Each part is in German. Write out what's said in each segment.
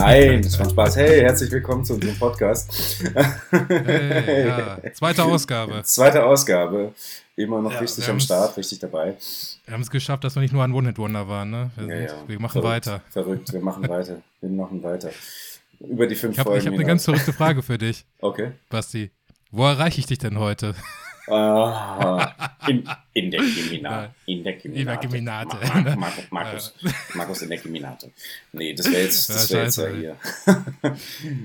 Nein, das war Spaß. Hey, herzlich willkommen zu unserem Podcast. Hey, ja. Zweite Ausgabe. Zweite Ausgabe. Immer noch Ja, richtig am Start, richtig dabei. Wir haben es geschafft, dass wir nicht nur ein One-Hit-Wonder waren. Ne? Wir, Ja, sind, wir machen Verrückt, weiter. Verrückt, wir machen weiter. Wir machen weiter. Über die fünf Ich habe Folgen. ich hab eine ganz verrückte Frage für dich, Okay. Basti. Wo erreiche ich dich denn heute? Ah, in, in der. Geminate. In der Geminate. In der Geminate. Ma- Ma- Mar Markus, Markus in der Geminate. Nee, das wäre jetzt, das wär jetzt ja hier.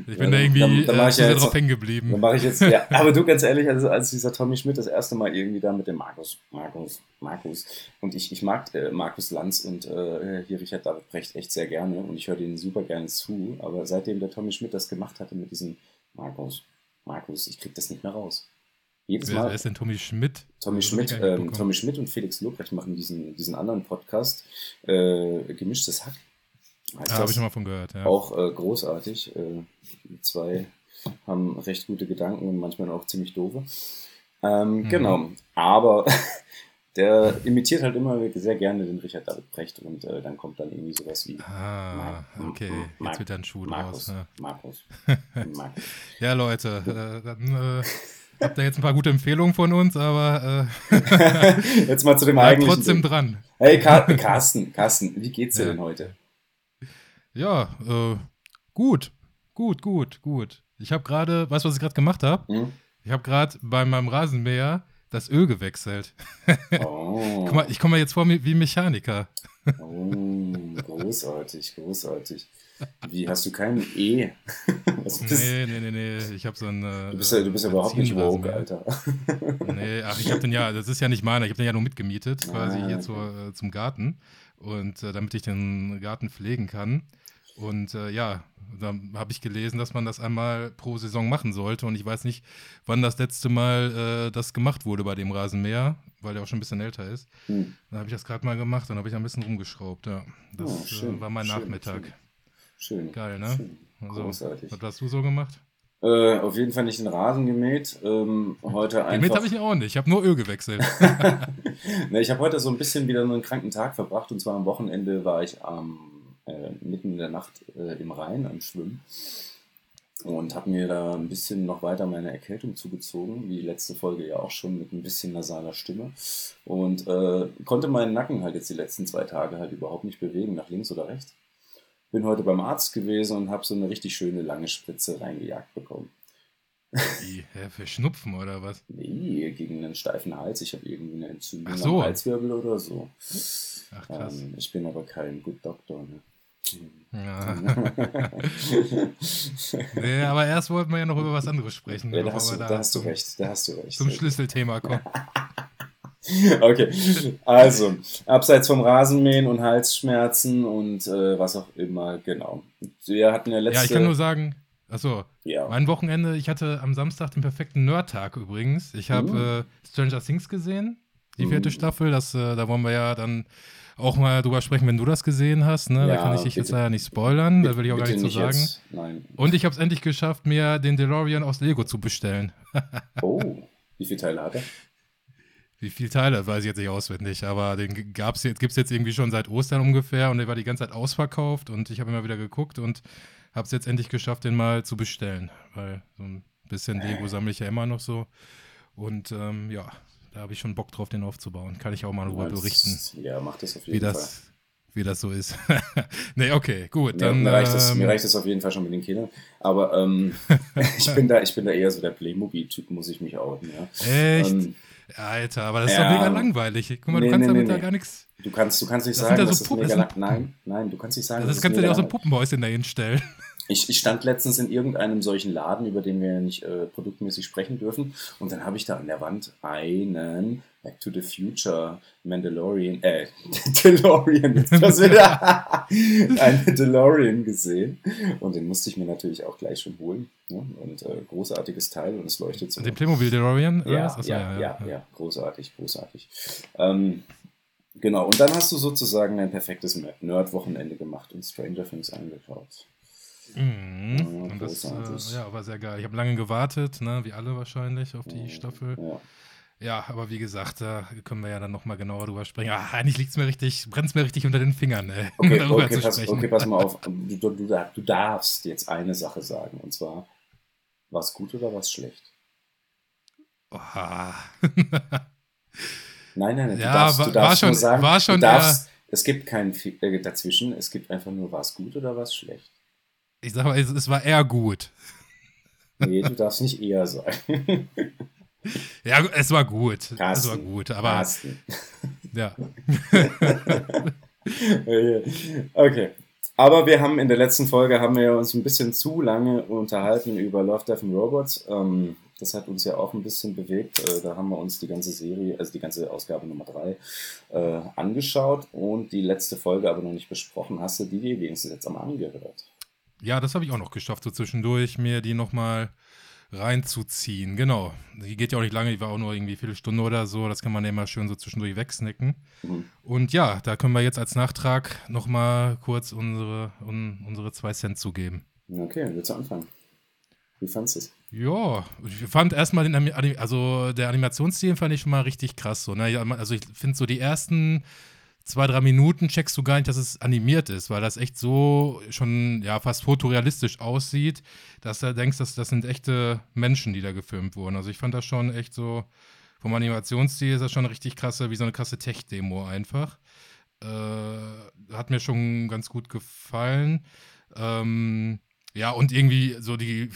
Ich bin da irgendwie dann- dann äh, ich ja jetzt drauf hängen Dann geblieben. mache ich jetzt, ja, aber du ganz ehrlich, also als dieser Tommy Schmidt das erste Mal irgendwie da mit dem Markus, Markus, Markus und ich, ich mag äh, Markus Lanz und äh, hier Richard David Brecht echt sehr gerne und ich höre denen super gerne zu, aber seitdem der Tommy Schmidt das gemacht hatte mit diesem Markus, Markus, ich krieg das nicht mehr raus. Jedes Wer, wer Mal, ist denn Tommy Schmidt? Tommy ich Schmidt, ähm. Tommy Schmidt und Felix Lobrecht machen diesen, diesen anderen Podcast, äh, Gemischtes Hack. Heißt Da habe ich schon mal von gehört. Ja. Auch äh, großartig. Äh, die zwei haben recht gute Gedanken und manchmal auch ziemlich doofe. Ähm, Mhm. Genau. Aber der imitiert halt immer sehr gerne den Richard David Brecht und äh, dann kommt dann irgendwie sowas wie Ah, Mar- okay. Mar- Jetzt wird da ein Schuh Markus. draus. Ja. Markus. Markus. Ja, Leute, äh, dann äh, habt ihr jetzt ein paar gute Empfehlungen von uns, aber äh, Jetzt mal zu dem eigentlichen. trotzdem Ding. dran. Hey, Car Carsten, Carsten, wie geht's dir Ja. denn heute? Ja, äh, gut, gut, gut, gut. Ich habe gerade, weißt du, was ich gerade gemacht habe? Hm? Ich habe gerade bei meinem Rasenmäher das Öl gewechselt. Oh, Guck mal, ich komme mir jetzt vor wie Mechaniker. oh, großartig, großartig. Wie, hast du keinen E? Was bist, Nee, nee, nee, nee. Ich habe so ein. Äh, du bist ja, du bist ja überhaupt nicht woke. Alter. Nee, ach, ich habe den ja, das ist ja nicht meiner, ich habe den ja nur mitgemietet, quasi Ah, hier okay. zur, äh, zum Garten. Und äh, damit ich den Garten pflegen kann. Und äh, ja, da habe ich gelesen, dass man das einmal pro Saison machen sollte. Und ich weiß nicht, wann das letzte Mal äh, das gemacht wurde bei dem Rasenmäher, weil der auch schon ein bisschen älter ist. Hm. Dann habe ich das gerade mal gemacht, dann habe ich ein bisschen rumgeschraubt, ja. Das Oh, schön, äh, war mein schön, Nachmittag. Schön. Geil, ne? Schön. Also, Großartig. was hast du so gemacht? Äh, auf jeden Fall nicht den Rasen gemäht. Ähm, heute einfach. habe ich auch nicht, ich habe nur Öl gewechselt. ne, ich habe heute so ein bisschen wieder nur einen kranken Tag verbracht. Und zwar am Wochenende war ich am, äh, mitten in der Nacht äh, im Rhein am Schwimmen. Und habe mir da ein bisschen noch weiter meine Erkältung zugezogen, wie letzte Folge ja auch schon mit ein bisschen nasaler Stimme. Und äh, konnte meinen Nacken halt jetzt die letzten zwei Tage halt überhaupt nicht bewegen, nach links oder rechts. Bin heute beim Arzt gewesen und habe so eine richtig schöne lange Spritze reingejagt bekommen. Wie, hä, für Schnupfen oder was? Nee, gegen einen steifen Hals. Ich habe irgendwie eine Entzündung so. am Halswirbel oder so. Ach krass. Ähm, ich bin aber kein Good Doctor. Ne? Ja. nee, aber erst wollten wir ja noch über was anderes sprechen. ja, da hast, du, wir da hast du recht. Da hast du recht. Zum Schlüsselthema kommen. Okay, also, abseits vom Rasenmähen und Halsschmerzen und äh, was auch immer, genau. Wir hatten ja letzte... Ja, ich kann nur sagen, achso, ja. mein Wochenende, ich hatte am Samstag den perfekten Nerd-Tag übrigens. Ich habe Mhm. äh, Stranger Things gesehen, die Mhm. vierte Staffel. Das, äh, da wollen wir ja dann auch mal drüber sprechen, wenn du das gesehen hast. Ne? da Ja, kann ich dich jetzt bitte. leider nicht spoilern, da will ich auch gar Bitte nichts zu sagen. jetzt. Nein. Und ich habe es endlich geschafft, mir den DeLorean aus Lego zu bestellen. Oh, wie viele Teile hat er? Wie viele Teile, weiß ich jetzt nicht auswendig, aber den jetzt, gibt es jetzt irgendwie schon seit Ostern ungefähr und der war die ganze Zeit ausverkauft und ich habe immer wieder geguckt und habe es jetzt endlich geschafft, den mal zu bestellen, weil so ein bisschen Lego sammle ich ja immer noch so und ähm, ja, da habe ich schon Bock drauf, den aufzubauen. Kann ich auch mal darüber Das- berichten, Ja, mach das auf wie jeden Fall. das, wie das so ist. nee, okay, gut, Mir, dann mir, reicht das, ähm, mir reicht das auf jeden Fall schon mit den Kindern. Aber ähm, ich, bin da, ich bin da eher so der Playmobil-Typ, muss ich mich outen. Ja. echt, Ähm, Alter, aber das ist ja. doch mega langweilig. Guck mal, Nee, du kannst nee, damit nee, ja nee. gar nichts. du, kannst, du kannst nicht Das sagen, ja dass so es Puppen, mega das lang... Nein, nein, du kannst nicht sagen, Das dass es kannst du dir auch so ein Puppenhäuschen dahin stellen. Ich, ich stand letztens in irgendeinem solchen Laden, über den wir ja nicht äh, produktmäßig sprechen dürfen. Und dann habe ich da an der Wand einen Back to the Future Mandalorian, äh, DeLorean, jetzt das wieder, einen DeLorean gesehen. Und den musste ich mir natürlich auch gleich schon holen. Ne? Und äh, großartiges Teil und es leuchtet so. Den Playmobil DeLorean? Ja, was? Achso, ja, ja, ja, großartig, großartig. Ähm, genau, und dann hast du sozusagen ein perfektes Nerd-Wochenende gemacht und Stranger Things angeschaut. Mhm. Ja, das äh, ja, war sehr geil. Ich habe lange gewartet, ne, wie alle wahrscheinlich, auf die Staffel. Ja. Ja, aber wie gesagt, da können wir ja dann nochmal genauer drüber sprechen. Ach, eigentlich liegt es mir richtig, brennt es mir richtig unter den Fingern, ey, okay, darüber okay, zu pass, sprechen. Okay, pass mal auf. Du, du, du darfst jetzt eine Sache sagen. Und zwar, war es gut oder war es schlecht? Oha. nein, nein, nein. Du ja, darfst, war, du darfst war schon, sagen, war schon darfst, es gibt kein äh, dazwischen. Es gibt einfach nur, war es gut oder war es schlecht? Ich sag mal, es, es war eher gut. Nee, du darfst nicht eher sagen. Ja, es war gut. Carsten. Es war gut, aber. Carsten. Ja. okay. Aber wir haben in der letzten Folge haben wir uns ein bisschen zu lange unterhalten über Love, Death and Robots. Ähm, das hat uns ja auch ein bisschen bewegt. Äh, da haben wir uns die ganze Serie, also die ganze Ausgabe Nummer 3 äh, angeschaut und die letzte Folge aber noch nicht besprochen. Hast du die wenigstens jetzt am angehört? Ja, das habe ich auch noch geschafft, so zwischendurch mir die nochmal reinzuziehen. Genau. Die geht ja auch nicht lange, die war auch nur irgendwie viele Stunden oder so. Das kann man ja immer schön so zwischendurch wegsnacken. Mhm. Und ja, da können wir jetzt als Nachtrag nochmal kurz unsere, un, unsere zwei Cent zugeben. Okay, willst du anfangen? Wie fandest du es? Ja, ich fand erstmal den, also der Animationsstil fand ich schon mal richtig krass. So, ne? Also ich finde so die ersten zwei, drei Minuten checkst du gar nicht, dass es animiert ist, weil das echt so schon ja fast fotorealistisch aussieht, dass du denkst, dass das sind echte Menschen, die da gefilmt wurden. Also ich fand das schon echt so, vom Animationsstil ist das schon richtig krasse, wie so eine krasse Tech-Demo einfach. Äh, hat mir schon ganz gut gefallen. Ähm, ja, und irgendwie so die, äh,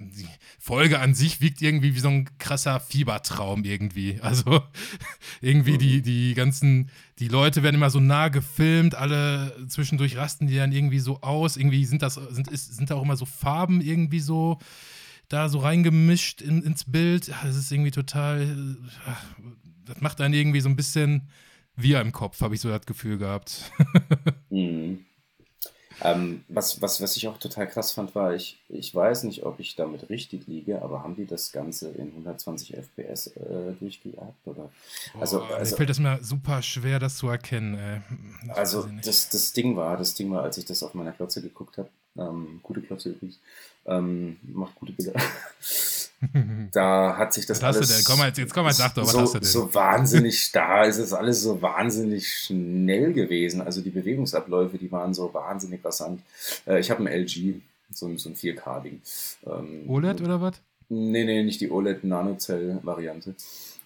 die, Folge an sich wiegt irgendwie wie so ein krasser Fiebertraum irgendwie. Also irgendwie die, die ganzen, die Leute werden immer so nah gefilmt, alle zwischendurch rasten die dann irgendwie so aus. Irgendwie sind das, sind, ist, sind da auch immer so Farben irgendwie so da so reingemischt in, ins Bild. Das ist irgendwie total, das macht dann irgendwie so ein bisschen wie im Kopf, habe ich so das Gefühl gehabt. mhm. Ähm, was, was, was ich auch total krass fand, war, ich, ich weiß nicht, ob ich damit richtig liege, aber haben die das Ganze in 120 FPS äh, durchgejagt? Oder? Also, oh, also, mir fällt es mir super schwer, das zu erkennen. Das also das, das Ding war, das Ding war, als ich das auf meiner Klotze geguckt habe, ähm, gute Klotze übrigens, ähm, macht gute Bilder. da hat sich das was alles. Hast du denn? Komm mal, jetzt komm mal, sag doch, was so, hast du denn? So wahnsinnig, da ist es alles so wahnsinnig schnell gewesen. Also die Bewegungsabläufe, die waren so wahnsinnig rasant. Äh, ich habe ein LG, so, so ein 4K-Ding. Ähm, OLED oder was? Nee, nee, nicht die OLED Nanocell-Variante.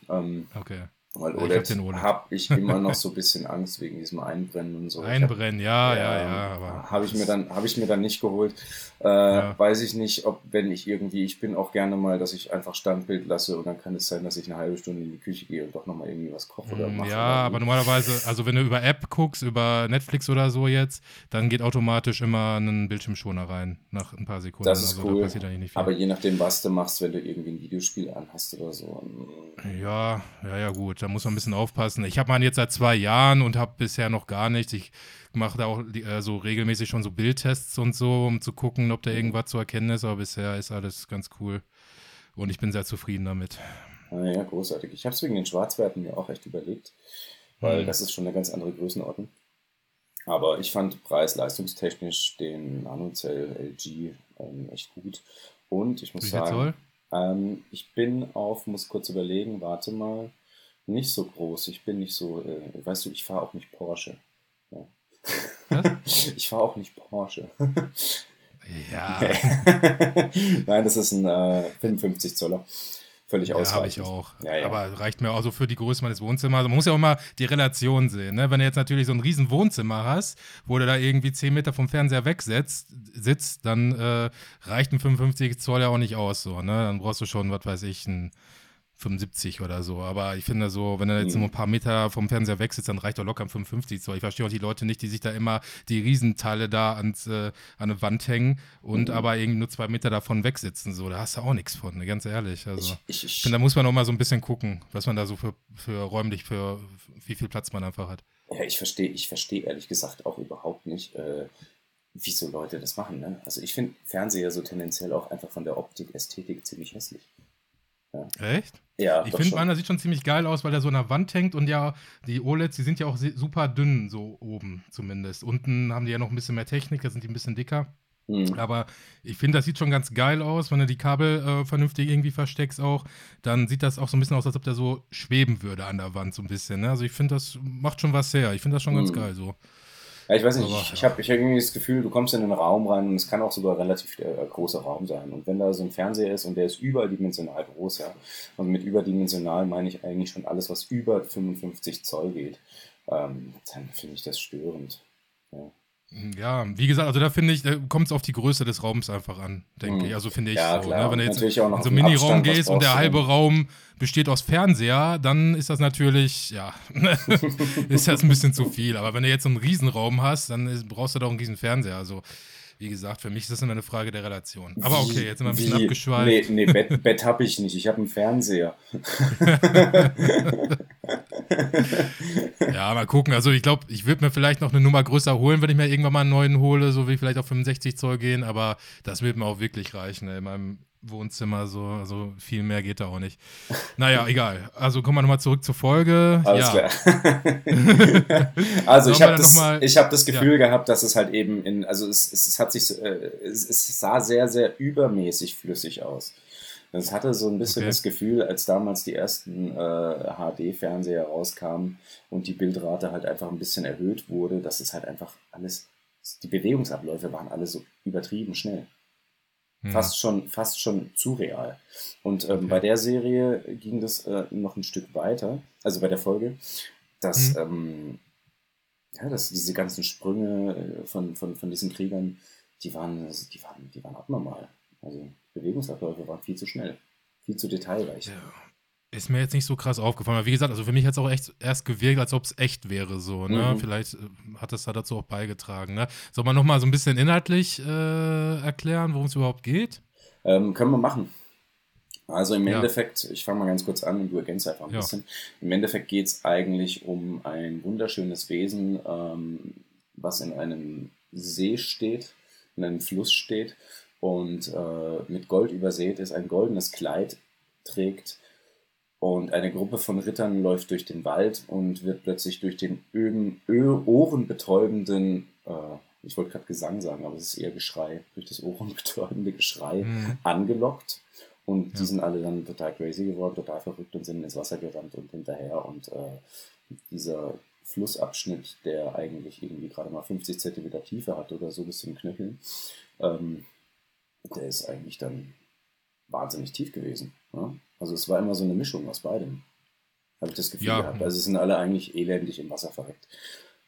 Ähm, okay. Weil OLED, habe ich immer noch so ein bisschen Angst wegen diesem Einbrennen und so. Einbrennen, hab, ja, ja, ja, ja. Habe ich, mir dann, hab ich mir dann nicht geholt. Äh, ja. Weiß ich nicht, ob, wenn ich irgendwie, ich bin auch gerne mal, dass ich einfach Standbild lasse und dann kann es sein, dass ich eine halbe Stunde in die Küche gehe und doch nochmal irgendwie was koche oder mm, mache. Ja, aber normalerweise, also wenn du über App guckst, über Netflix oder so jetzt, dann geht automatisch immer ein Bildschirmschoner rein nach ein paar Sekunden. Das ist also, cool. Da aber je nachdem, was du machst, wenn du irgendwie ein Videospiel anhast oder so. Ja, ja, ja, gut da muss man ein bisschen aufpassen. Ich habe meinen jetzt seit zwei Jahren und habe bisher noch gar nichts. Ich mache da auch äh, so regelmäßig schon so Bildtests und so, um zu gucken, ob da irgendwas zu erkennen ist. Aber bisher ist alles ganz cool und ich bin sehr zufrieden damit. Ja, großartig. Ich habe es wegen den Schwarzwerten mir auch echt überlegt, weil hm. das ist schon eine ganz andere Größenordnung. Aber ich fand preis-leistungstechnisch den Nanocell LG ähm, echt gut. Und ich muss Wie sagen, ähm, ich bin auf, muss kurz überlegen, warte mal, nicht so groß. Ich bin nicht so, äh, weißt du, ich fahre auch nicht Porsche. Ja. ich fahre auch nicht Porsche. ja. Nein, das ist ein äh, 55 Zoller. Völlig ja, habe ich auch. Ja, ja. Aber reicht mir auch so für die Größe meines Wohnzimmers. Also man muss ja auch mal die Relation sehen. Ne? Wenn du jetzt natürlich so ein riesen Wohnzimmer hast, wo du da irgendwie 10 Meter vom Fernseher wegsetzt, sitzt, dann äh, reicht ein 55 Zoll ja auch nicht aus. So, ne? Dann brauchst du schon, was weiß ich, ein 75 oder so. Aber ich finde so, wenn er jetzt mhm. nur ein paar Meter vom Fernseher weg sitzt, dann reicht doch locker ein 55 Zoll. Ich verstehe auch die Leute nicht, die sich da immer die Riesenteile da ans, äh, an eine Wand hängen und mhm. aber irgendwie nur zwei Meter davon wegsitzen. So, da hast du auch nichts von, ne? ganz ehrlich. Also, ich, ich, ich finde, da muss man auch mal so ein bisschen gucken, was man da so für, für räumlich, für wie viel Platz man einfach hat. Ja, ich verstehe, ich verstehe ehrlich gesagt auch überhaupt nicht, äh, wieso Leute das machen. Ne? Also ich finde Fernseher so tendenziell auch einfach von der Optik, Ästhetik ziemlich hässlich. Ja. Echt? Ja. Ich finde, meiner sieht schon ziemlich geil aus, weil der so an der Wand hängt und ja, die OLEDs, die sind ja auch super dünn, so oben zumindest. Unten haben die ja noch ein bisschen mehr Technik, da sind die ein bisschen dicker. Mhm. Aber ich finde, das sieht schon ganz geil aus, wenn du die Kabel äh, vernünftig irgendwie versteckst auch. Dann sieht das auch so ein bisschen aus, als ob der so schweben würde an der Wand so ein bisschen. Ne? Also ich finde, das macht schon was her. Ich finde das schon mhm. ganz geil so. Ja, ich weiß nicht, ich, ich habe ich hab irgendwie das Gefühl, du kommst in den Raum rein und es kann auch sogar relativ äh, großer Raum sein. Und wenn da so ein Fernseher ist und der ist überdimensional groß, ja, und mit überdimensional meine ich eigentlich schon alles, was über 55 Zoll geht, ähm, dann finde ich das störend. Ja. Ja, wie gesagt, also da finde ich, da kommt es auf die Größe des Raums einfach an, denke mhm. ich. Also finde ich ja, so. Ne? Wenn du jetzt in so einen Miniraum gehst und der halbe Raum besteht aus Fernseher, dann ist das natürlich, ja, ist das ein bisschen zu viel. Aber wenn du jetzt so einen Riesenraum hast, dann ist, brauchst du doch einen riesen Fernseher. Also wie gesagt, für mich ist das immer eine Frage der Relation. Aber okay, jetzt sind wir ein bisschen Wie? abgeschweift. Nee, nee Bett, Bett habe ich nicht. Ich habe einen Fernseher. ja, mal gucken. Also ich glaube, ich würde mir vielleicht noch eine Nummer größer holen, wenn ich mir irgendwann mal einen neuen hole, so wie vielleicht auf 65 Zoll gehen. Aber das wird mir auch wirklich reichen. Ey. In meinem Wohnzimmer, so, also viel mehr geht da auch nicht. Naja, egal. Also kommen wir nochmal zurück zur Folge. Alles ja. klar. also ich habe das, hab das Gefühl ja. gehabt, dass es halt eben in, also es, es, hat sich, äh, es, es, sah sehr, sehr übermäßig flüssig aus. Es hatte so ein bisschen okay. das Gefühl, als damals die ersten äh, HD-Fernseher rauskamen und die Bildrate halt einfach ein bisschen erhöht wurde, dass es halt einfach alles, die Bewegungsabläufe waren alle so übertrieben schnell. Hm. Fast schon, fast schon zu real. Und ähm, okay. bei der Serie ging das äh, noch ein Stück weiter, also bei der Folge, dass, hm. ähm, ja, dass diese ganzen Sprünge äh, von, von, von diesen Kriegern, die waren, die waren, die waren abnormal. Also Bewegungsabläufe waren viel zu schnell, viel zu detailreich. Ja. Ist mir jetzt nicht so krass aufgefallen. Aber wie gesagt, also für mich hat es auch echt erst gewirkt, als ob es echt wäre. So, ne? Mhm. Vielleicht äh, hat es da dazu auch beigetragen. Ne? Soll man nochmal so ein bisschen inhaltlich äh, erklären, worum es überhaupt geht? Ähm, können wir machen. Also im ja. Endeffekt, ich fange mal ganz kurz an und du ergänzt einfach ein ja. bisschen. Im Endeffekt geht es eigentlich um ein wunderschönes Wesen, ähm, was in einem See steht, in einem Fluss steht und äh, mit Gold übersät ist, ein goldenes Kleid trägt und eine Gruppe von Rittern läuft durch den Wald und wird plötzlich durch den öden, ohrenbetäubenden, äh, ich wollte gerade Gesang sagen, aber es ist eher Geschrei, durch das ohrenbetäubende Geschrei mhm. angelockt. Und ja. die sind alle dann total crazy geworden, total verrückt und sind ins Wasser gerannt und hinterher. Und äh, dieser Flussabschnitt, der eigentlich irgendwie gerade mal 50 Zentimeter Tiefe hat oder so bis zum Knöcheln, ähm, der ist eigentlich dann wahnsinnig tief gewesen. Ja? Also es war immer so eine Mischung aus beidem. Habe ich das Gefühl ja. gehabt. Also es sind alle eigentlich elendig im Wasser verreckt.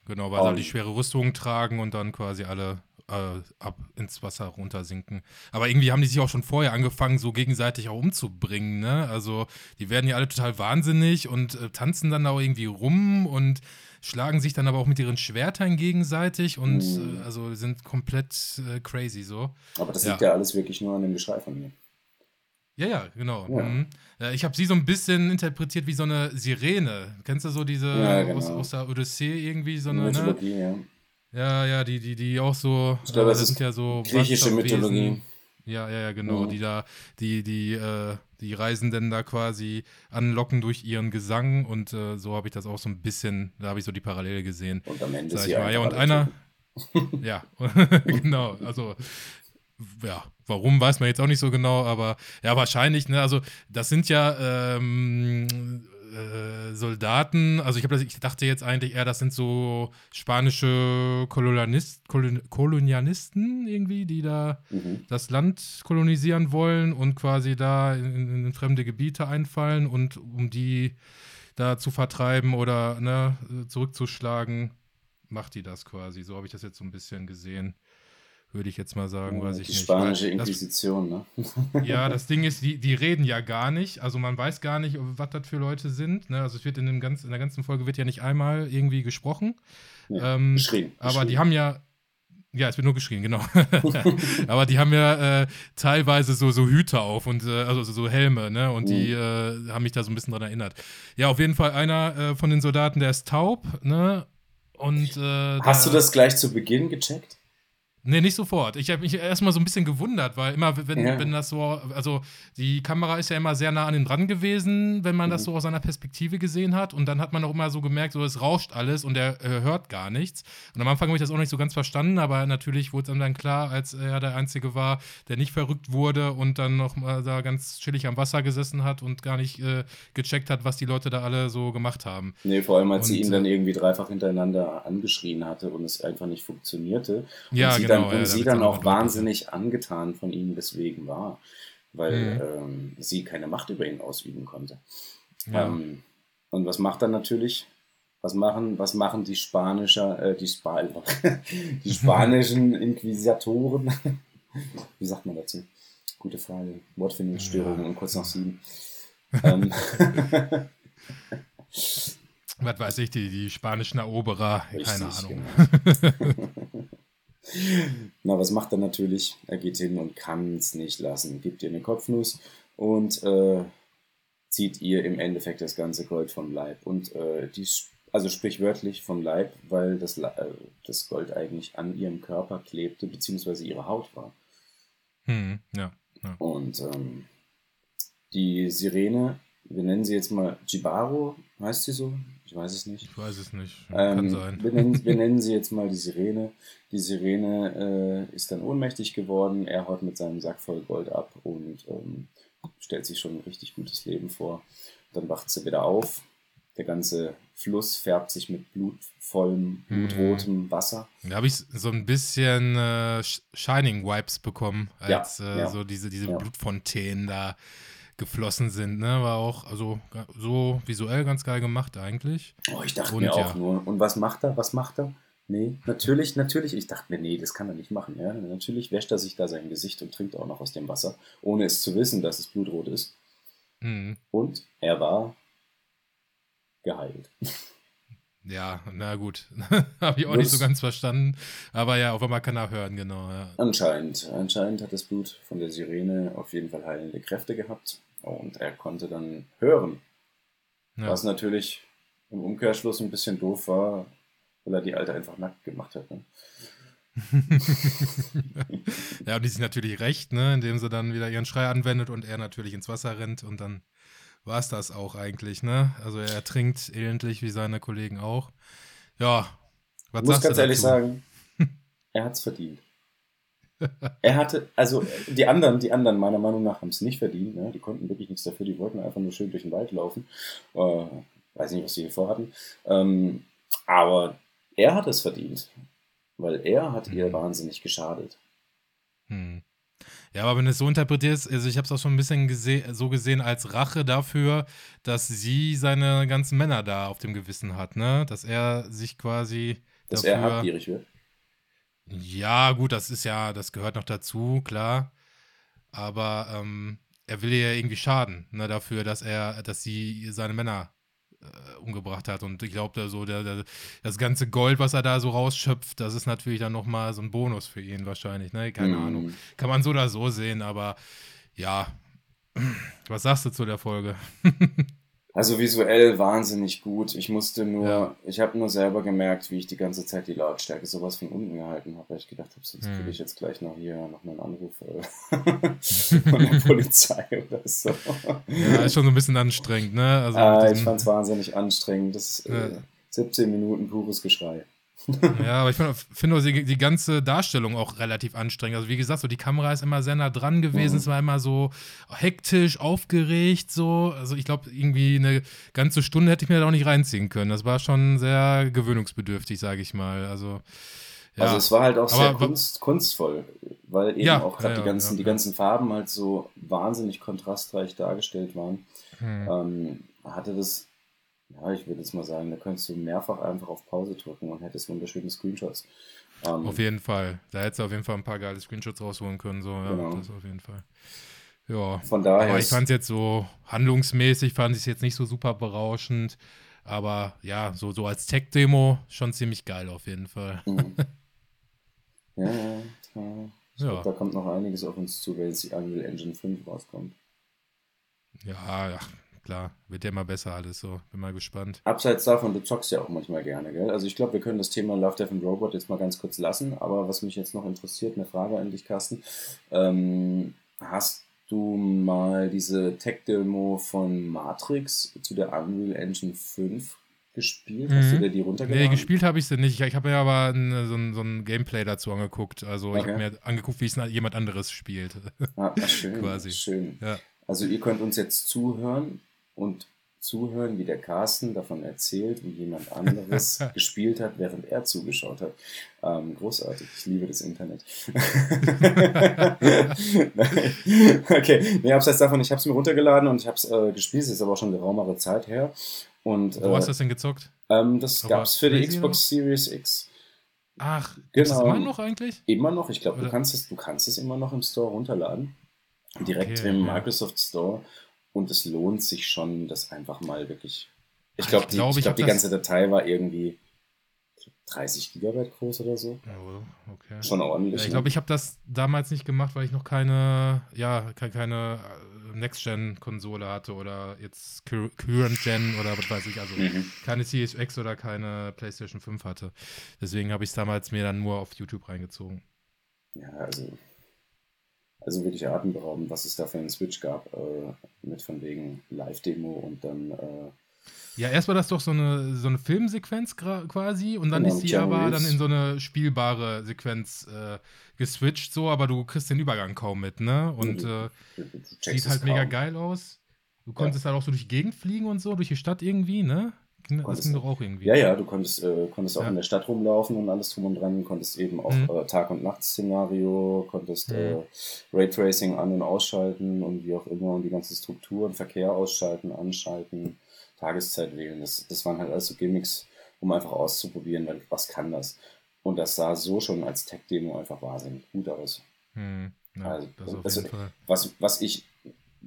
Genau, weil um, sie halt die schwere Rüstung tragen und dann quasi alle äh, ab ins Wasser runtersinken. Aber irgendwie haben die sich auch schon vorher angefangen, so gegenseitig auch umzubringen, ne? Also die werden ja alle total wahnsinnig und äh, tanzen dann auch irgendwie rum und schlagen sich dann aber auch mit ihren Schwertern gegenseitig und mm. äh, also sind komplett äh, crazy so. Aber das ja. liegt ja alles wirklich nur an dem Geschrei von mir. Ja, ja, genau. Ja. Mhm. Ich habe sie so ein bisschen interpretiert wie so eine Sirene. Kennst du so diese ja, genau. aus, aus, der Odyssee irgendwie so eine ne? Ne? ja. Ja, ja, die, die, die auch so. Ich glaube, äh, das sind ja so griechische Mythologie. Ja, ja, ja, genau. Mhm. Die da, die, die, äh, die Reisenden da quasi anlocken durch ihren Gesang und äh, so habe ich das auch so ein bisschen, da habe ich so die Parallele gesehen. Und am Ende ist sie Ja, und einer. ja, genau. Also ja, warum weiß man jetzt auch nicht so genau, aber ja, wahrscheinlich, ne, also das sind ja ähm, äh, Soldaten, also ich, hab das, ich dachte jetzt eigentlich eher, das sind so spanische Kolonialist, Kolonialisten irgendwie, die da mhm. das Land kolonisieren wollen und quasi da in, in, fremde Gebiete einfallen und um die da zu vertreiben oder ne, zurückzuschlagen, macht die das quasi. So habe ich das jetzt so ein bisschen gesehen würde ich jetzt mal sagen, weiß ich die nicht. spanische Inquisition, ne? Ja, das Ding ist, die, die reden ja gar nicht. Also man weiß gar nicht, was das für Leute sind. Ne? Also es wird in, dem ganz, in der ganzen Folge wird ja nicht einmal irgendwie gesprochen. Ja, ähm, geschrien. Aber die haben ja, ja, es wird nur geschrien, genau. aber die haben ja äh, teilweise so, so Hüte auf und äh, also so Helme, ne? Und mhm. die äh, haben mich da so ein bisschen dran erinnert. Ja, auf jeden Fall einer äh, von den Soldaten, der ist taub, ne? Und äh, Hast du das gleich zu Beginn gecheckt? Nee, nicht sofort. Ich habe mich erstmal so ein bisschen gewundert, weil immer, wenn, ja. wenn das so, also die Kamera ist ja immer sehr nah an ihm dran gewesen, wenn man mhm. das so aus seiner Perspektive gesehen hat. Und dann hat man auch immer so gemerkt, so es rauscht alles und er äh, hört gar nichts. Und am Anfang habe ich das auch nicht so ganz verstanden, aber natürlich wurde es dann klar, als er der Einzige war, der nicht verrückt wurde und dann noch mal da ganz chillig am Wasser gesessen hat und gar nicht äh, gecheckt hat, was die Leute da alle so gemacht haben. Nee, vor allem, als und, sie ihn dann äh, irgendwie dreifach hintereinander angeschrien hatte und es einfach nicht funktionierte. Ja, genau dann, und ja, sie dann auch wahnsinnig angetan von ihm deswegen war, weil mhm. ähm, sie keine Macht über ihn ausüben konnte. Ja. Ähm, und was macht er natürlich? Was machen, was machen die spanischer, äh, die, Spa die spanischen Inquisitoren? Wie sagt man dazu? Gute Frage. Wortfindungsstörungen ja. und kurz nach sieben. ähm. Was weiß ich, die, die spanischen Eroberer, Richtig, keine Ahnung. Genau. Na, was macht er natürlich? Er geht hin und kann es nicht lassen. Gibt ihr eine Kopfnuss und äh, zieht ihr im Endeffekt das ganze Gold vom Leib. Und äh, die, also sprichwörtlich vom Leib, weil das, äh, das Gold eigentlich an ihrem Körper klebte, beziehungsweise ihre Haut war. Hm, ja, ja. Und ähm, die Sirene, wir nennen sie jetzt mal Jibaro, heißt sie so? Ich weiß es nicht. Ich weiß es nicht. Kann ähm, sein. Wir nennen, wir nennen, sie jetzt mal die Sirene. Die Sirene äh, ist dann ohnmächtig geworden. Er haut mit seinem Sack voll Gold ab und ähm, stellt sich schon ein richtig gutes Leben vor. Dann wacht sie wieder auf. Der ganze Fluss färbt sich mit blutvollem, hm. blutrotem Wasser. Da habe ich so ein bisschen äh, Shining-Vibes bekommen, als ja, äh, ja. so diese, diese ja. Blutfontänen da geflossen sind. Ne? War auch also so visuell ganz geil gemacht eigentlich. Oh, ich dachte und, mir auch ja. nur, und was macht er? Was macht er? Nee, natürlich, natürlich. Ich dachte mir, nee, das kann er nicht machen. Ja? Natürlich wäscht er sich da sein Gesicht und trinkt auch noch aus dem Wasser, ohne es zu wissen, dass es blutrot ist. Mhm. Und er war geheilt. Ja, na gut. Habe ich auch nicht so ganz verstanden. Aber ja, auf einmal kann er hören, genau. Ja. Anscheinend. Anscheinend hat das Blut von der Sirene auf jeden Fall heilende Kräfte gehabt. Und er konnte dann hören. Ja. Was natürlich im Umkehrschluss ein bisschen doof war, weil er die Alte einfach nackt gemacht hat. Ne? ja, und die ist natürlich recht, ne, indem sie dann wieder ihren Schrei anwendet und er natürlich ins Wasser rennt und dann war es das auch eigentlich, ne? Also er trinkt elendlich wie seine Kollegen auch. Ja, was ich muss ganz ehrlich sagen, er hat es verdient. Er hatte, also die anderen, die anderen meiner Meinung nach haben es nicht verdient. Ne? Die konnten wirklich nichts dafür. Die wollten einfach nur schön durch den Wald laufen. Äh, weiß nicht, was sie hier vorhatten. Ähm, aber er hat es verdient, weil er hat ihr mhm. wahnsinnig geschadet. Hm. Ja, aber wenn du es so interpretierst, also ich habe es auch schon ein bisschen gese so gesehen als Rache dafür, dass sie seine ganzen Männer da auf dem Gewissen hat, ne? Dass er sich quasi. Dass dafür, er habgierig wird. Ja, gut, das ist ja, das gehört noch dazu, klar. Aber ähm, er will ihr ja irgendwie schaden, ne, dafür, dass er, dass sie seine Männer äh, umgebracht hat. Und ich glaube, so der, der, das ganze Gold, was er da so rausschöpft, das ist natürlich dann nochmal so ein Bonus für ihn wahrscheinlich. Ne? Keine mhm. Ahnung. Kann man so oder so sehen, aber ja. Was sagst du zu der Folge? Also visuell wahnsinnig gut. Ich musste nur, ja. ich habe nur selber gemerkt, wie ich die ganze Zeit die Lautstärke sowas von unten gehalten habe, weil ich gedacht habe, sonst hm. kriege ich jetzt gleich noch hier noch einen Anruf äh, von der Polizei oder so. Ja, ist schon so ein bisschen anstrengend, ne? Also ah, ich fand es wahnsinnig anstrengend. Das ist äh, 17 Minuten pures Geschrei ja, aber ich finde find die, die, ganze Darstellung auch relativ anstrengend. Also wie gesagt, so die Kamera ist immer sehr nah dran gewesen. Mhm. Es war immer so hektisch, aufgeregt, so. Also ich glaube, irgendwie eine ganze Stunde hätte ich mir da auch nicht reinziehen können. Das war schon sehr gewöhnungsbedürftig, sage ich mal. Also ja. Also es war halt auch sehr aber, kunst, kunstvoll, weil eben ja, auch gerade ja, die, ganzen, die ganzen Farben halt so wahnsinnig kontrastreich dargestellt waren. Hm. Ähm, hatte das ja, ich würde jetzt mal sagen, da könntest du mehrfach einfach auf Pause drücken und hättest wunderschöne Screenshots. Ähm, auf jeden Fall. Da hättest du auf jeden Fall ein paar geile Screenshots rausholen können. So, ja, genau. das auf jeden Fall. Ja. Von daher. Aber ich fand es jetzt so handlungsmäßig, fand ich es jetzt nicht so super berauschend. Aber ja, so, so als Tech-Demo schon ziemlich geil auf jeden Fall. Mhm. ja, ja. Ich ja. Glaub, da kommt noch einiges auf uns zu, wenn jetzt die Unreal Engine 5 rauskommt. Ja, ja klar. Wird ja immer besser alles so. Bin mal gespannt. Abseits davon, du zockst ja auch manchmal gerne, gell? Also ich glaube, wir können das Thema Love, Death and Robot jetzt mal ganz kurz lassen. Aber was mich jetzt noch interessiert, eine Frage an dich, Carsten. Ähm, hast du mal diese Tech-Demo von Matrix zu der Unreal Engine 5 gespielt? Hast du Mhm. dir die runtergeladen? Nee, gespielt habe ich sie nicht. Ich, ich habe mir aber ein, so, ein, so ein Gameplay dazu angeguckt. Also ich Okay. habe mir angeguckt, wie es jemand anderes spielt. Ah, ah, schön, Quasi. schön. ja. Also ihr könnt uns jetzt zuhören und zuhören, wie der Carsten davon erzählt, wie jemand anderes gespielt hat, während er zugeschaut hat. Ähm, großartig, ich liebe das Internet. okay, nee, abseits davon, ich habe es mir runtergeladen und ich habe es äh, gespielt, es ist aber auch schon eine geraume Zeit her. Und Wo hast äh, du das denn gezockt? ähm, das gab es für die Xbox Series X. Ach, Genau. immer noch eigentlich? Immer noch, ich glaube, du Oder- kannst es, du kannst es immer noch im Store runterladen. Direkt Okay, im ja. Microsoft Store. Und es lohnt sich schon, das einfach mal wirklich. Ich Ah, glaube, ich die, glaub, ich glaub, die ganze Datei war irgendwie 30 Gigabyte groß oder so. Oh, okay. Schon ordentlich. Ich ne? glaube, ich habe das damals nicht gemacht, weil ich noch keine, ja, ke- keine äh, Next-Gen-Konsole hatte oder jetzt Cur- Current-Gen oder was weiß ich, also Mhm. keine Series X oder keine PlayStation 5 hatte. Deswegen habe ich es damals mir dann nur auf YouTube reingezogen. Ja, also. Also wirklich atemberaubend, was es da für einen Switch gab. Äh, mit von wegen Live-Demo und dann. Äh, Ja, erst war das doch so eine, so eine Filmsequenz quasi und dann Genau, ist Keanu aber dann in so eine spielbare Sequenz äh, geswitcht, so, aber du kriegst den Übergang kaum mit, ne? Und äh, du, du checkst sieht halt mega kaum. geil aus. Du konntest halt auch so durch die Gegend fliegen und so, durch die Stadt irgendwie, ne? Das ging doch auch irgendwie. Ja, ja, du konntest, äh, konntest auch Ja. in der Stadt rumlaufen und alles drum und dran, konntest eben auch Mhm. äh, Tag- und Nacht-Szenario, konntest Mhm. äh, Raytracing an- und ausschalten und wie auch immer und die ganze Struktur und Verkehr ausschalten, anschalten, Tageszeit wählen. Das, das waren halt alles so Gimmicks, um einfach auszuprobieren, weil was kann das? Und das sah so schon als Tech-Demo einfach wahnsinnig gut aus. Hm, ja, Also, also-. Was, was ich,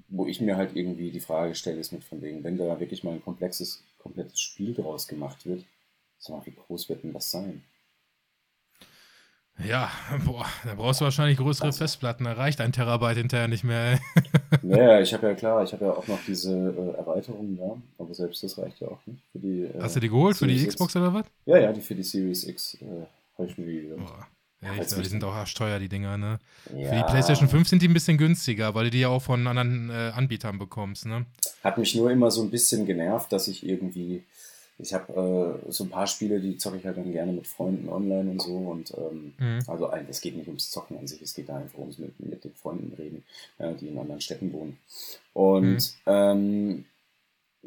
wo ich mir halt irgendwie die Frage stelle, ist mit von wegen, wenn da wirklich mal ein komplexes, komplettes Spiel draus gemacht wird, sag mal, wie groß wird denn das sein? Ja, boah, da brauchst du wahrscheinlich größere Also- Festplatten. Da reicht ein Terabyte hinterher nicht mehr. ey. Ja, ich habe ja klar, ich habe ja auch noch diese äh, Erweiterung da, aber selbst das reicht ja auch nicht für die. Äh, Hast du die geholt für die Series Xbox X. oder was? Ja, ja, die für die Series X äh, habe ich mir die. Boah. Ja, ich, die nicht- sind auch arschteuer, die Dinger, ne? ja, Für die PlayStation 5 sind die ein bisschen günstiger, weil du die ja auch von anderen äh, Anbietern bekommst, ne? Hat mich nur immer so ein bisschen genervt, dass ich irgendwie. Ich habe äh, so ein paar Spiele, die zocke ich halt dann gerne mit Freunden online und so. Und ähm, Mhm. also es geht nicht ums Zocken an sich, es geht da einfach ums mit, mit den Freunden reden, ja, die in anderen Städten wohnen. Und Mhm. ähm,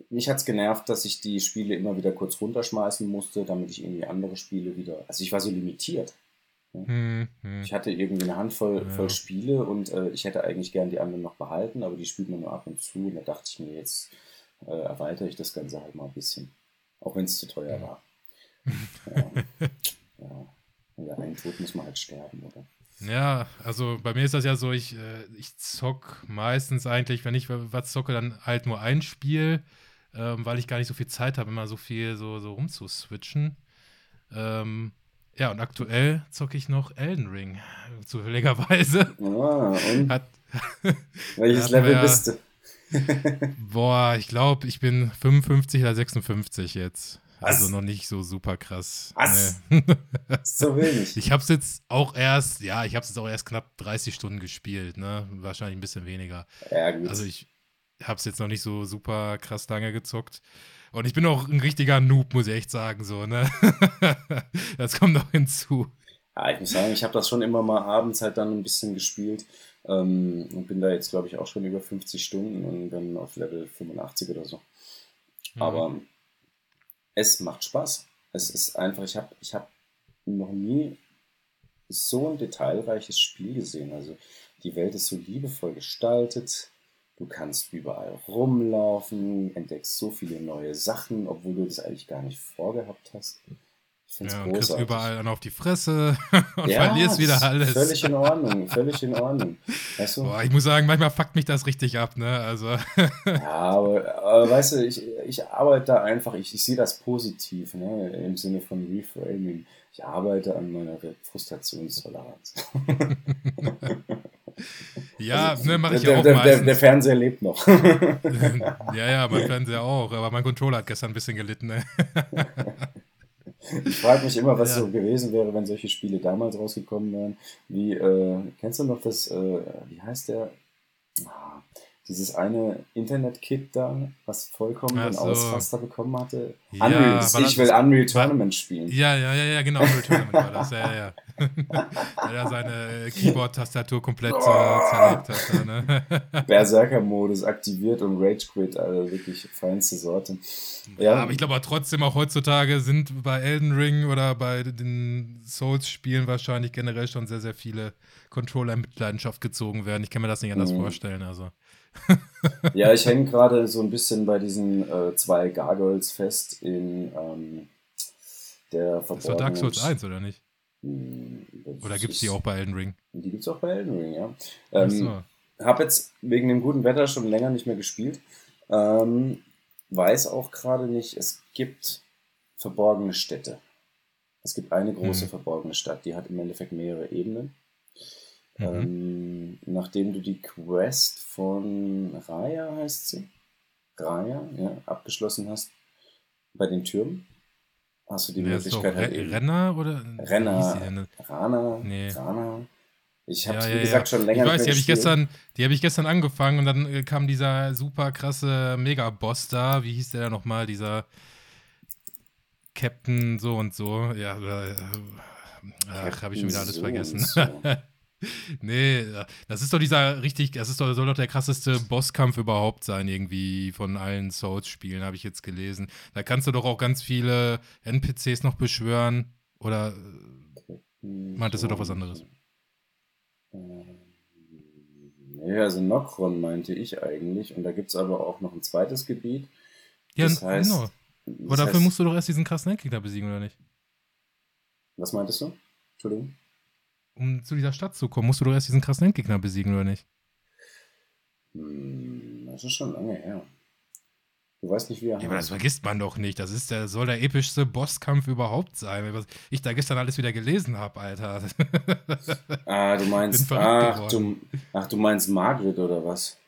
mich hat es genervt, dass ich die Spiele immer wieder kurz runterschmeißen musste, damit ich irgendwie andere Spiele wieder. Also ich war so limitiert. Hm, hm. Ich hatte irgendwie eine Handvoll Ja. voll Spiele und äh, ich hätte eigentlich gern die anderen noch behalten, aber die spielt man nur ab und zu. Und da dachte ich mir, jetzt äh, erweitere ich das Ganze halt mal ein bisschen. Auch wenn es zu teuer war. ja. ja. Und der einen Tod muss man halt sterben, oder? Ja, also bei mir ist das ja so, ich, äh, ich zock meistens eigentlich, wenn ich was zocke, dann halt nur ein Spiel, ähm, weil ich gar nicht so viel Zeit habe, immer so viel so, so rumzuswitchen. Ähm, ja, und aktuell zocke ich noch Elden Ring, zufälligerweise. Ah, und Hat, welches Level wir- bist du? boah, ich glaube, ich bin 55 oder 56 jetzt. Was? Also noch nicht so super krass. Was? Nee. So wenig. Ich habe es jetzt auch erst, ja, ich habe es jetzt auch erst knapp 30 Stunden gespielt, ne? Wahrscheinlich ein bisschen weniger. Ja, gut. Also ich habe es jetzt noch nicht so super krass lange gezockt. Und ich bin auch ein richtiger Noob, muss ich echt sagen, so, ne? das kommt noch hinzu. Ja, ich muss sagen, ich habe das schon immer mal abends halt dann ein bisschen gespielt ähm, und bin da jetzt, glaube ich, auch schon über 50 Stunden und dann auf Level 85 oder so. Mhm. Aber es macht Spaß. Es ist einfach, ich habe ich hab noch nie so ein detailreiches Spiel gesehen. Also die Welt ist so liebevoll gestaltet. Du kannst überall rumlaufen, entdeckst so viele neue Sachen, obwohl du das eigentlich gar nicht vorgehabt hast. Ich finde es Ja, und kriegst großartig. überall dann auf die Fresse und Ja, verlierst wieder alles. Völlig in Ordnung, völlig in Ordnung. Weißt du? Boah, ich muss sagen, manchmal fuckt mich das richtig ab, ne? Also, Ja, aber, aber weißt du, ich, ich arbeite da einfach, ich, ich sehe das positiv, ne, im Sinne von Reframing. Ich arbeite an meiner Frustrationstoleranz. Ja, also, ne, mache ich der, auch der, meistens. Der, Fernseher lebt noch. ja, ja, mein Fernseher auch, aber mein Controller hat gestern ein bisschen gelitten. Ne? Ich frage mich immer, was ja. so gewesen wäre, wenn solche Spiele damals rausgekommen wären. Wie, äh, kennst du noch das, äh, wie heißt der? Ah, dieses eine Internet-Kit da, was vollkommen den so. Ausraster bekommen hatte. Ja, Unreal, ich will Unreal Tournament spielen. Ja, ja, ja, ja, genau, Unreal Tournament war das, ja, ja. Weil er seine Keyboard-Tastatur komplett oh. zerlegt hat. Ne? Berserker-Modus aktiviert und Rage Quit, also wirklich feinste Sorte. Ja, ja aber ich glaube trotzdem auch heutzutage sind bei Elden Ring oder bei den Souls-Spielen wahrscheinlich generell schon sehr, sehr viele Controller in Mitleidenschaft gezogen werden. Ich kann mir das nicht anders mhm. vorstellen, also ja, ich hänge gerade so ein bisschen bei diesen äh, zwei Gargoyles fest in ähm, der Verborgenen... Das war Dark Souls 1, oder nicht? Hm, oder gibt es die auch bei Elden Ring? Die gibt es auch bei Elden Ring, ja. Ähm, so. Habe jetzt wegen dem guten Wetter schon länger nicht mehr gespielt. Ähm, weiß auch gerade nicht, es gibt verborgene Städte. Es gibt eine große hm. verborgene Stadt, die hat im Endeffekt mehrere Ebenen. Mhm. Ähm, nachdem du die Quest von Raya heißt sie, Raya, ja, abgeschlossen hast, bei den Türmen, hast du die Wer Möglichkeit halt eben. Renner oder? Renner, Rana, nee. Rana. Ich habe ja, ja, wie gesagt, ja. schon länger ich weiß, die habe ich gestern, die habe ich gestern angefangen und dann äh, kam dieser super krasse Mega-Boss da. Wie hieß der da nochmal? Dieser Captain so und so. Ja, äh, ach, habe ich schon wieder alles so vergessen. So. nee, das ist doch dieser richtig, das ist doch, soll doch der krasseste Bosskampf überhaupt sein, irgendwie von allen Souls-Spielen, habe ich jetzt gelesen. Da kannst du doch auch ganz viele NPCs noch beschwören. Oder meintest du doch was anderes? Nee, also Nokron meinte ich eigentlich. Und da gibt es aber auch noch ein zweites Gebiet. Ja, das heißt, genau. Aber dafür heißt, musst du doch erst diesen krassen Endgegner besiegen, oder nicht? Was meintest du? Entschuldigung um zu dieser Stadt zu kommen, musst du doch erst diesen krassen Endgegner besiegen, oder nicht? Hm, das ist schon lange her. Du weißt nicht, wie er. Ja, aber das vergisst man doch nicht. Das ist der, soll der epischste Bosskampf überhaupt sein. Was ich da gestern alles wieder gelesen habe, Alter. ah, du meinst, ach du, ach, du meinst Margret oder was?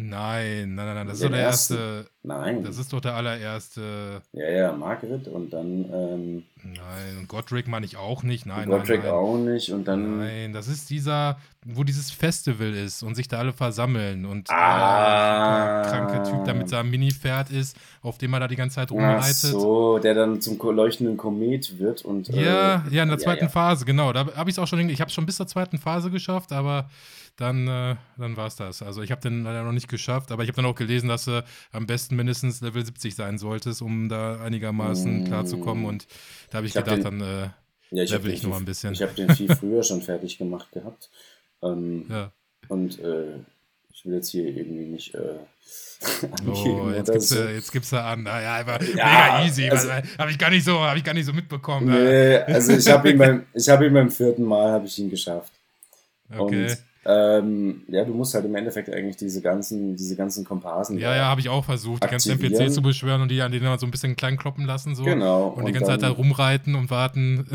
Nein, nein, nein, nein. Das ist doch der erste. erste. Nein. Das ist doch der allererste. Ja, ja, Margaret und dann. Ähm, nein, und Godric meine ich auch nicht. Nein, Godric nein, nein. auch nicht. Und dann. Nein, das ist dieser, wo dieses Festival ist und sich da alle versammeln und ah. der kranke Typ da mit seinem Mini-Pferd ist, auf dem er da die ganze Zeit rumreitet. Ach so, der dann zum leuchtenden Komet wird und. Ja, äh, ja, in der zweiten ja, ja. Phase, genau. Da habe ich es auch schon. Ich habe es schon bis zur zweiten Phase geschafft, aber dann, äh, dann war es das. Also ich habe den leider noch nicht geschafft, aber ich habe dann auch gelesen, dass du am besten mindestens Level 70 sein solltest, um da einigermaßen mm. klarzukommen. Und da habe ich, ich, gedacht, hab den, dann äh, ja, ich level ich noch ein bisschen. Ich habe den viel früher schon fertig gemacht gehabt. Ähm, ja. Und äh, ich will jetzt hier irgendwie nicht äh, oh, jetzt gibst, so. du, jetzt du an. Naja, einfach ja, mega easy. Also, habe ich gar nicht so, ich gar nicht so mitbekommen. Nee, also ich habe ihn beim, ich habe ihn beim vierten Mal habe ich ihn geschafft. Okay. Und ähm, ja, du musst halt im Endeffekt eigentlich diese ganzen, diese ganzen Komparsen. Ja, ja, habe ich auch versucht, die ganzen NPCs zu beschwören und die an denen so ein bisschen klein kloppen lassen. So. Genau. Und, und die ganze Zeit da rumreiten und warten.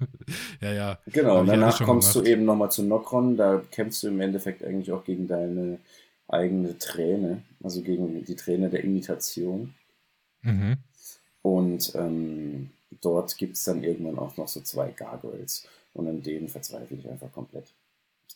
ja, ja. Genau, und danach kommst gemacht. du eben nochmal zu Nokron. Da kämpfst du im Endeffekt eigentlich auch gegen deine eigene Träne, also gegen die Träne der Imitation. Mhm. Und ähm, dort gibt es dann irgendwann auch noch so zwei Gargoyles. Und an denen verzweifle ich einfach komplett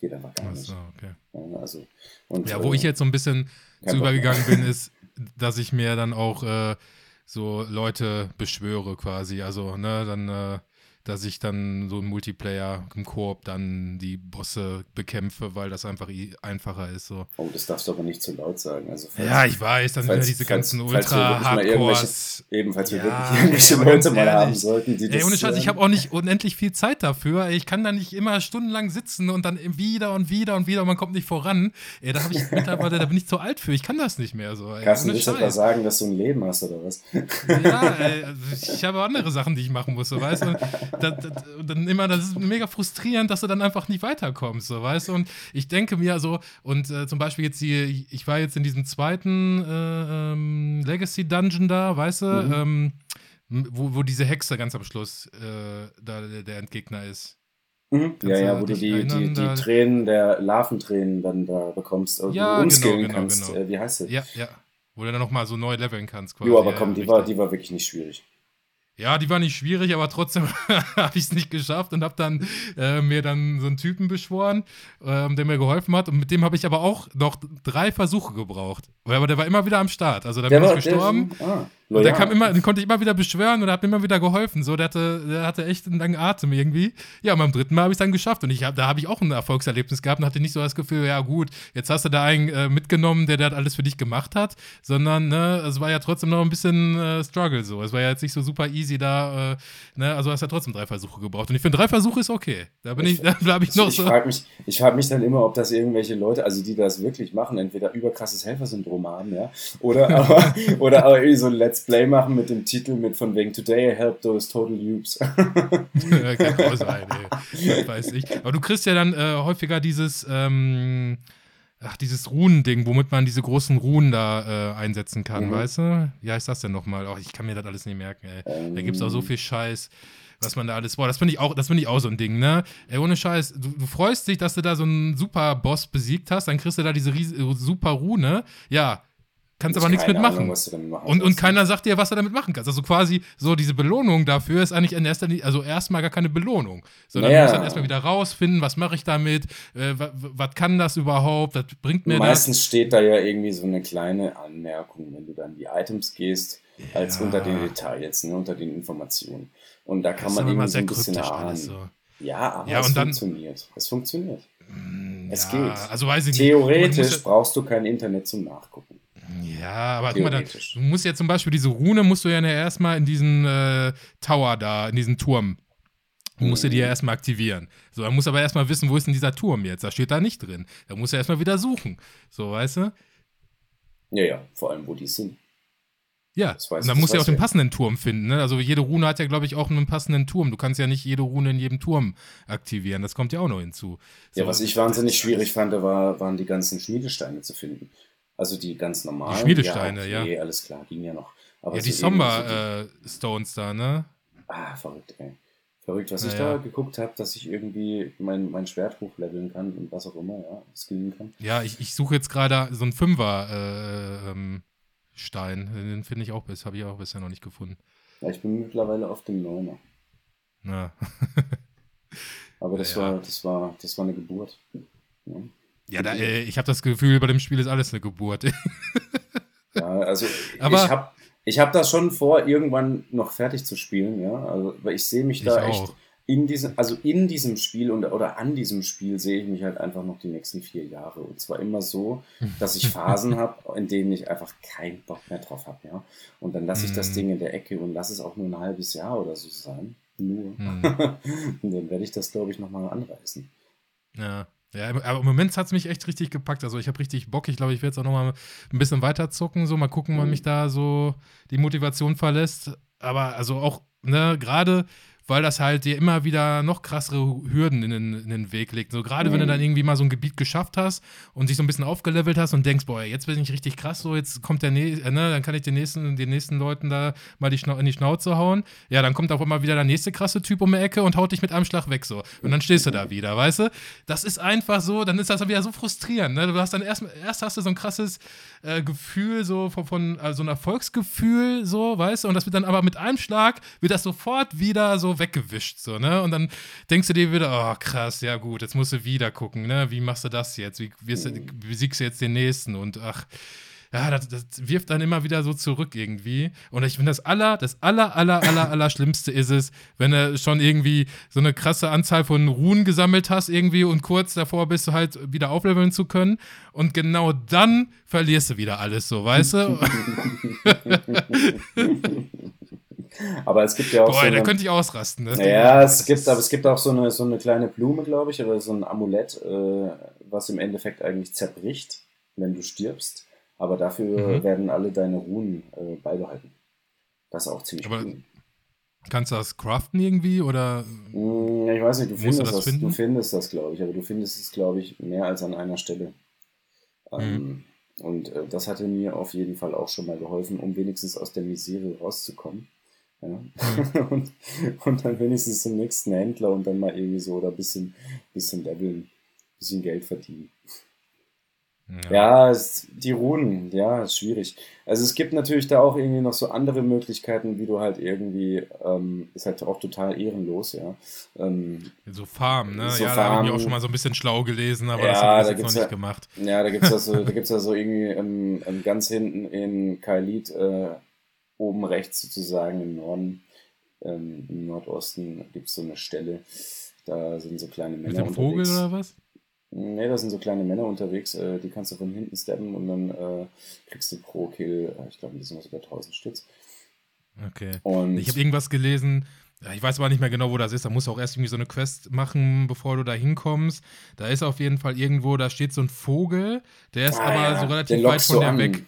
geht einfach gar nicht. So, okay. also, und, ja, wo äh, ich jetzt so ein bisschen zu übergegangen bin, ist, dass ich mir dann auch äh, so Leute beschwöre quasi. Also, ne, dann äh, dass ich dann so im Multiplayer, im Koop dann die Bosse bekämpfe, weil das einfach einfacher ist. So. Oh, das darfst du aber nicht zu laut sagen. Also falls, ja, ich weiß, dann falls, sind ja diese ganzen Ultra-Hardcores. Ebenfalls wir wirklich irgendwelche Leute mal haben sollten, die das. Ey, ohne Scheiß, ich habe auch nicht unendlich viel Zeit dafür. Ich kann da nicht immer stundenlang sitzen und dann wieder und wieder und wieder und man kommt nicht voran. Ey, da habe ich mittlerweile, da bin ich zu alt für. Ich kann das nicht mehr so. Ey, willst du etwa sagen, dass du ein Leben hast oder was? Ja, ey, ich habe andere Sachen, die ich machen muss, so, weißt du? Das, das, dann immer, das ist mega frustrierend, dass du dann einfach nicht weiterkommst, so, weißt du? Und ich denke mir so, und äh, zum Beispiel jetzt die, ich war jetzt in diesem zweiten äh, ähm, Legacy Dungeon da, weißt du, mhm. ähm, wo, wo diese Hexe ganz am Schluss äh, da der Endgegner ist. Mhm. Ja, ja, wo du die, die, die Tränen der Larventränen dann da bekommst, also ja, du umskillen genau, genau, kannst. Genau. Äh, wie heißt das? Ja, ja. Wo du dann nochmal so neu leveln kannst. Quasi. Jo, aber komm, die, war, die war wirklich nicht schwierig. Ja, die war nicht schwierig, aber trotzdem habe ich es nicht geschafft und habe dann äh, mir dann so einen Typen beschworen, äh, der mir geholfen hat. Und mit dem habe ich aber auch noch drei Versuche gebraucht. Aber der war immer wieder am Start. Also da bin ich gestorben. Der, ah. Und der kam immer, den konnte ich immer wieder beschwören und hat mir immer wieder geholfen. So, der hatte, der hatte echt einen langen Atem irgendwie. Ja, und beim dritten Mal habe ich es dann geschafft. Und ich hab, da habe ich auch ein Erfolgserlebnis gehabt und hatte nicht so das Gefühl, ja gut, jetzt hast du da einen äh, mitgenommen, der das alles für dich gemacht hat, sondern ne, es war ja trotzdem noch ein bisschen äh, Struggle so. Es war ja jetzt nicht so super easy da, äh, ne, also hast du ja trotzdem drei Versuche gebraucht. Und ich finde, drei Versuche ist okay. Da bin ich, da bleibe ich noch ich so. Frag mich, ich frage mich dann immer, ob das irgendwelche Leute, also die das wirklich machen, entweder überkrasses Helfersyndrom haben, ja, oder aber, oder aber irgendwie so ein Let's Play machen mit dem Titel mit von wegen Today I help those total noobs. Kann auch sein, ey. Weiß ich. Aber du kriegst ja dann äh, häufiger dieses, ähm, ach, dieses Runending, womit man diese großen Runen da äh, einsetzen kann, mhm. weißt du? Wie heißt das denn nochmal? Oh, ich kann mir das alles nicht merken, ey. Ähm. Da gibt es auch so ähm. viel Scheiß was man da alles. Boah, das finde ich auch, das finde ich auch so ein Ding, ne? Ey, ohne Scheiß, du, du, freust dich, dass du da so einen super Boss besiegt hast, dann kriegst du da diese Ries super Rune. Ja, kannst aber nichts mitmachen. Und, und keiner sagt dir, was du damit machen kannst. Also quasi so diese Belohnung dafür ist eigentlich in erster Linie, also erstmal gar keine Belohnung, sondern naja. du musst dann erstmal wieder rausfinden, was mache ich damit, äh, was kann das überhaupt, was bringt mir Meistens das? steht da ja irgendwie so eine kleine Anmerkung, wenn du dann die Items gehst, als ja. unter den Details, ne, unter den Informationen. Und da kann man irgendwie so ein bisschen ahnen. So. Ja, aber ja, es dann, funktioniert. Es funktioniert. Mh, mm, es ja, geht. Also Theoretisch brauchst du kein Internet zum Nachgucken. Ja, aber guck mal, da, du musst ja zum Beispiel diese Rune, musst du ja erstmal in diesen äh, Tower da, in diesen Turm, Du musst du die ja mhm. erstmal aktivieren. So, dann musst du aber erstmal wissen, wo ist denn dieser Turm jetzt? Da steht da nicht drin. Da musst du erstmal wieder suchen. So, weißt du? Ja, ja, vor allem, wo die sind. Ja, weiß, und dann musst du ja auch den passenden Turm finden. Ne? Also jede Rune hat ja, glaube ich, auch einen passenden Turm. Du kannst ja nicht jede Rune in jedem Turm aktivieren. Das kommt ja auch noch hinzu. So, ja, was ich wahnsinnig schwierig fand, war, waren die ganzen Schmiedesteine zu finden. Also die ganz normalen. Die Schmiedesteine, ja. Okay, ja. alles klar, ging ja noch. Aber ja, die so Sommer-Stones so äh, da, ne? Ah, verrückt, ey. Verrückt, was Na, ich da geguckt habe, dass ich irgendwie mein, mein Schwert hochleveln kann und was auch immer, ja, skillen kann. Ja, ich, ich suche jetzt gerade so einen Fünfer-Stein. Äh, ähm, Den finde ich auch, habe ich auch bisher noch nicht gefunden. Ja, ich bin mittlerweile auf dem Neuner. Na. Aber das, ja, war, das, war, das war eine Geburt. Ja. Ja, da, äh, ich habe das Gefühl, bei dem Spiel ist alles eine Geburt. ja, also Aber, ich habe ich hab das schon vor, irgendwann noch fertig zu spielen, ja. Also, weil ich sehe mich da echt in diesem, also in diesem Spiel und, oder an diesem Spiel sehe ich mich halt einfach noch die nächsten vier Jahre. Und zwar immer so, dass ich Phasen habe, in denen ich einfach keinen Bock mehr drauf habe, ja. Und dann lasse ich das mhm. Ding in der Ecke und lasse es auch nur ein halbes Jahr oder so sein. Nur. Mhm. und dann werde ich das, glaube ich, nochmal anreißen. Ja. Ja, aber im Moment hat es mich echt richtig gepackt. Also ich habe richtig Bock. Ich glaube, ich werde jetzt auch noch mal ein bisschen weiter zucken. So, mal gucken, wann mhm. mich da so die Motivation verlässt. Aber also auch, ne, gerade weil das halt dir immer wieder noch krassere Hürden in den, in den Weg legt. So gerade mhm. wenn du mhm. dann irgendwie mal so ein Gebiet geschafft hast und dich so ein bisschen aufgelevelt hast und denkst, boah, jetzt bin ich richtig krass, so jetzt kommt der nächste, ne, dann kann ich den nächsten, den nächsten Leuten da mal die in die Schnauze hauen. Ja, dann kommt auch immer wieder der nächste krasse Typ um die Ecke und haut dich mit einem Schlag weg so. Und dann stehst du da wieder, weißt du? Das ist einfach so, dann ist das wieder so frustrierend. Ne? Du hast dann erst, erst hast du so ein krasses äh, Gefühl, so von, von also ein Erfolgsgefühl, so, weißt du, und das wird dann aber mit einem Schlag, wird das sofort wieder so weggewischt, so, ne? Und dann denkst du dir wieder, oh krass, ja gut, jetzt musst du wieder gucken, ne? Wie machst du das jetzt? Wie, wirst du, wie siegst du jetzt den nächsten? Und ach, ja, das, das, wirft dann immer wieder so zurück irgendwie. Und ich finde, das aller, das aller, aller, aller, aller Schlimmste ist es, wenn du schon irgendwie so eine krasse Anzahl von Ruhen gesammelt hast irgendwie und kurz davor bist du halt wieder aufleveln zu können. Und genau dann verlierst du wieder alles so, weißt du? aber es gibt ja auch Boah, so eine, da könnte ich ausrasten. Das ja, es gibt, aber es gibt auch so eine, so eine kleine Blume, glaube ich, oder so ein Amulett, äh, was im Endeffekt eigentlich zerbricht, wenn du stirbst. Aber dafür mhm. werden alle deine Ruhen äh, beibehalten. Das ist auch ziemlich aber cool. Kannst du das craften irgendwie oder? Hm, ich weiß nicht, du findest das, das du findest das, glaube ich, aber du findest es, glaube ich, mehr als an einer Stelle. Mhm. Ähm, und äh, das hatte mir auf jeden Fall auch schon mal geholfen, um wenigstens aus der Misere rauszukommen. Ja? Und, und dann wenigstens zum nächsten Händler und dann mal irgendwie so oder ein bisschen, bisschen leveln, ein bisschen Geld verdienen. Ja, es, die Runen, ja, ist schwierig. Also es gibt natürlich da auch irgendwie noch so andere Möglichkeiten, wie du halt irgendwie, ähm, ist halt auch total ehrenlos, ja. Ähm, so Farm, ne? So ja, da Farm. habe ich auch schon mal so ein bisschen schlau gelesen, aber Ja, das habe ich da jetzt noch gibt's nicht ja- gemacht. Ja, da gibt es also, da gibt's also irgendwie ähm, ähm, ganz hinten in Kailit, äh, oben rechts sozusagen im Norden, ähm, im Nordosten, gibt es so eine Stelle, da sind so kleine Mit Männer dem Vogel unterwegs. oder was? Nee, da sind so kleine Männer unterwegs, äh, die kannst du von hinten steppen und dann äh, kriegst du pro Kill, äh, ich glaube, die sind sogar 1000 Stütz. Okay. Und Ich habe irgendwas gelesen, ich weiß aber nicht mehr genau, wo das ist. Da musst du auch erst irgendwie so eine Quest machen, bevor du da hinkommst. Da ist auf jeden Fall irgendwo, da steht so ein Vogel, der ist Ah, aber ja, so relativ weit von der an. weg.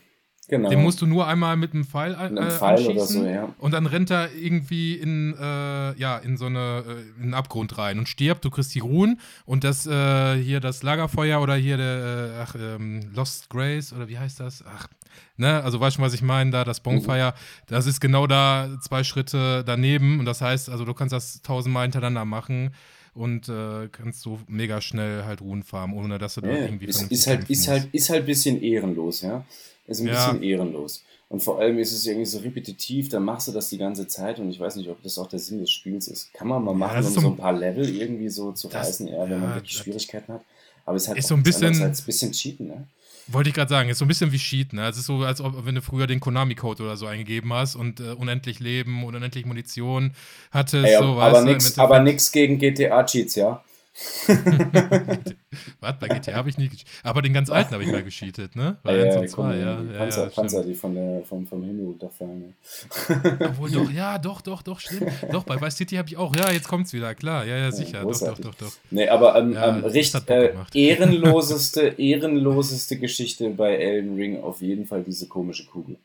Genau. Den musst du nur einmal mit einem Pfeil, äh, einem Pfeil anschießen oder so, ja. und dann rennt er irgendwie in, äh, ja, in so eine, äh, in einen Abgrund rein und stirbt. Du kriegst die Ruhen und das äh, hier das Lagerfeuer oder hier der, äh, ach, ähm, Lost Grace oder wie heißt das? Ach, ne, also weißt du, was ich meine, da das Bonfire, das ist genau da zwei Schritte daneben und das heißt, also du kannst das tausendmal hintereinander machen und äh, kannst so mega schnell halt Ruhen farmen, ohne dass du da Ja, irgendwie ist, ist, halt, ist, halt, ist halt ein bisschen ehrenlos, ja. Ist ein Ja. bisschen ehrenlos. Und vor allem ist es irgendwie so repetitiv, dann machst du das die ganze Zeit und ich weiß nicht, ob das auch der Sinn des Spiels ist. Kann man mal machen, das um so ein- paar Level irgendwie so zu Das- reißen, eher, wenn ja, man wirklich Schwierigkeiten hat. Aber es ist halt Ist so ein nichts bisschen- ein bisschen Cheaten, ne? Wollte ich gerade sagen, ist so ein bisschen wie Cheat, ne? Es ist so, als ob wenn du früher den Konami-Code oder so eingegeben hast und äh, unendlich Leben und unendlich Munition hattest, Ey, so, aber nix, aber Endeffekt- nix gegen GTA-Cheats, ja? Was, bei GTA habe ich nie gecheatet. Aber den ganz alten habe ich mal gecheatet, ne? Bei Ja, 1 ja, und 2, komm, ja. die ja, Panzer, ja, Panzer, die von der, vom, vom Himmel runterfallen. Ne? Obwohl doch, ja, doch, doch, doch, stimmt. Doch, bei Vice City habe ich auch, ja, jetzt kommt's wieder, klar, ja, ja, sicher, doch, doch, großartig. doch, doch. Nee, aber ähm, Ja, ähm, richtig, äh, ehrenloseste, ehrenloseste Geschichte bei Elden Ring auf jeden Fall diese komische Kugel.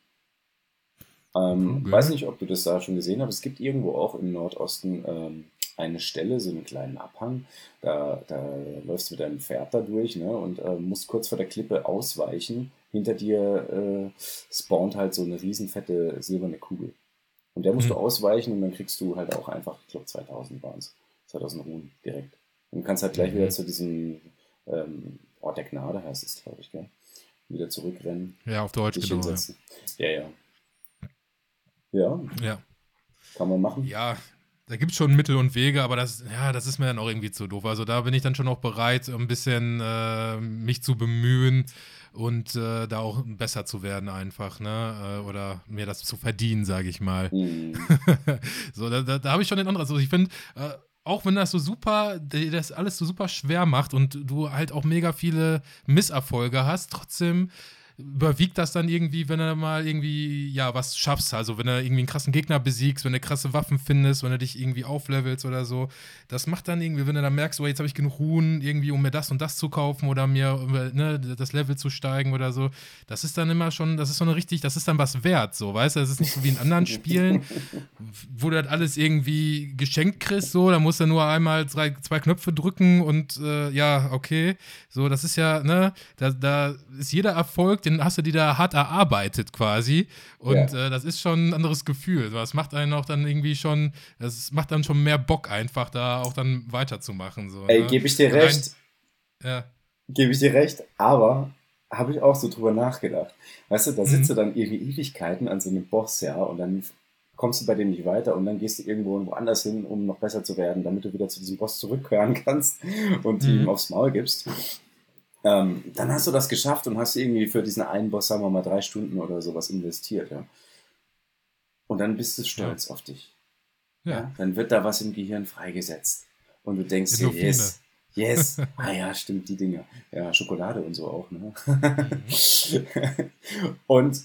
Ähm, Kugel? weiß nicht, ob du das da schon gesehen hast. Es gibt irgendwo auch im Nordosten ähm, eine Stelle, so einen kleinen Abhang. Da, da läufst du mit deinem Pferd da durch ne, und äh, musst kurz vor der Klippe ausweichen. Hinter dir äh, spawnt halt so eine riesenfette silberne Kugel. Und der musst Mhm. du ausweichen und dann kriegst du halt auch einfach, ich glaube 2000 waren es, 2000 Ruhen direkt. Und kannst halt gleich Mhm. wieder zu diesem ähm, Ort der Gnade, heißt es, glaube ich, gell? Wieder zurückrennen, Ja, auf Deutsch, genau. Ja. Ja, ja. Ja, ja. kann man machen. Ja, da gibt es schon Mittel und Wege, aber das, ja, das ist mir dann auch irgendwie zu doof. Also da bin ich dann schon auch bereit, ein bisschen äh, mich zu bemühen und äh, da auch besser zu werden einfach, ne? Äh, oder mir das zu verdienen, sage ich mal. Hm. so, da, da, da habe ich schon den anderen. Also ich finde, äh, auch wenn das so super, das alles so super schwer macht und du halt auch mega viele Misserfolge hast, trotzdem überwiegt das dann irgendwie, wenn du mal irgendwie, ja, was schaffst. Also, wenn du irgendwie einen krassen Gegner besiegst, wenn du krasse Waffen findest, wenn du dich irgendwie auflevelst oder so. Das macht dann irgendwie, wenn du dann merkst, oh, jetzt habe ich genug Ruhen, irgendwie, um mir das und das zu kaufen oder mir ne, das Level zu steigen oder so. Das ist dann immer schon, das ist so eine richtig, das ist dann was wert, so, weißt du? Das ist nicht so wie in anderen Spielen, wo du das alles irgendwie geschenkt kriegst, so, da musst du nur einmal drei, zwei Knöpfe drücken und äh, ja, okay. So, das ist ja, ne, da, da ist jeder Erfolg, den hast du dir da hart erarbeitet quasi. Und Ja. äh, das ist schon ein anderes Gefühl. Das macht einen auch dann irgendwie schon, das macht dann schon mehr Bock einfach, da auch dann weiterzumachen. So, Ey, ne? gebe ich dir Rein- recht, Ja. gebe ich dir recht, aber habe ich auch so drüber nachgedacht. Weißt du, da Mhm. sitzt du dann irgendwie Ewigkeiten an so einem Boss, ja, und dann kommst du bei dem nicht weiter und dann gehst du irgendwo woanders hin, um noch besser zu werden, damit du wieder zu diesem Boss zurückkehren kannst und Mhm. ihm aufs Maul gibst. Ähm, dann hast du das geschafft und hast irgendwie für diesen einen Boss, sagen wir mal, drei Stunden oder sowas investiert, ja. Und dann bist du stolz auf dich. Ja. Ja. Dann wird da was im Gehirn freigesetzt. Und du denkst dir, yes, yes. Ah ja, stimmt, die Dinger. Ja, Schokolade und so auch, ne? und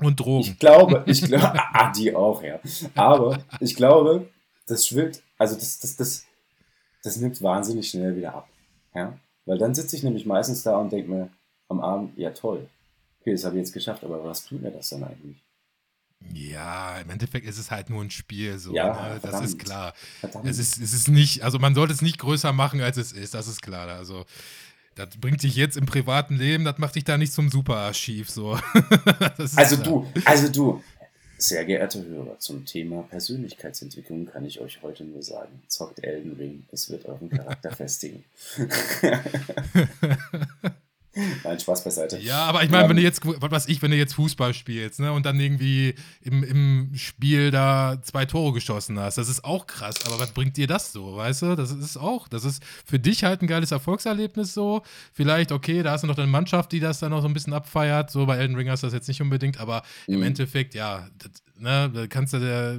Und Drogen. ich glaube, ich glaube, ah, die auch, ja. Aber ich glaube, das schwillt, also das, das, das, das nimmt wahnsinnig schnell wieder ab. Ja? Weil dann sitze ich nämlich meistens da und denke mir am Abend, ja toll, okay, das habe ich jetzt geschafft, aber was tut mir das dann eigentlich? Ja, im Endeffekt ist es halt nur ein Spiel, so. Ja, ne? Das ist klar. Verdammt. Es ist, es ist nicht, also man sollte es nicht größer machen, als es ist, das ist klar. Also, das bringt dich jetzt im privaten Leben, das macht dich da nicht zum Superarchiv, so. Also du, also du, Sehr geehrte Hörer, zum Thema Persönlichkeitsentwicklung kann ich euch heute nur sagen, zockt Elden Ring, es wird euren Charakter festigen. Nein, Spaß beiseite. Ja, aber ich meine, wenn du jetzt, was weiß ich, wenn du jetzt Fußball spielst, ne, und dann irgendwie im, im Spiel da zwei Tore geschossen hast, das ist auch krass, aber was bringt dir das so, weißt du? Das ist auch, das ist für dich halt ein geiles Erfolgserlebnis so. Vielleicht, okay, da hast du noch deine Mannschaft, die das dann noch so ein bisschen abfeiert, so bei Elden Ring hast du das jetzt nicht unbedingt, aber mhm. im Endeffekt, ja, das, ne, da kannst du der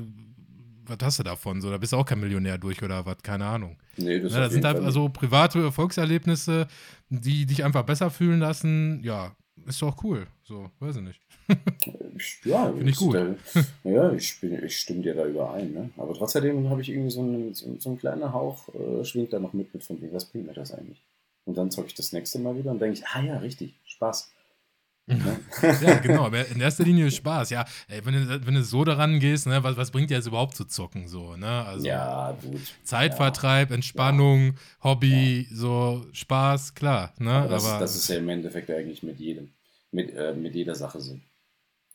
was hast du davon? So, da bist du auch kein Millionär durch oder was, keine Ahnung. Nee, das, ja, das sind einfach so private Erfolgserlebnisse, die dich einfach besser fühlen lassen. Ja, ist doch cool. So, weiß ich nicht. ja, finde ich gut. Der, ja, ich, bin, ich stimme dir da überein. Ne? Aber trotzdem habe ich irgendwie so einen, so, so einen kleinen Hauch, äh, schwingt da noch mit, mit von wegen, was bringt mir das eigentlich? Und dann zocke ich das nächste Mal wieder und denke ich, ah ja, richtig, Spaß. Ja, genau, aber in erster Linie Spaß. Ja, ey, wenn, du, wenn du so daran gehst, ne, was, was bringt dir jetzt überhaupt zu zocken? So, ne? also, ja, gut. Zeitvertreib, ja. Entspannung, ja. Hobby, ja. so Spaß, klar. Ne? Aber das, aber das, ist ja im Endeffekt eigentlich mit jedem, mit, äh, mit jeder Sache so.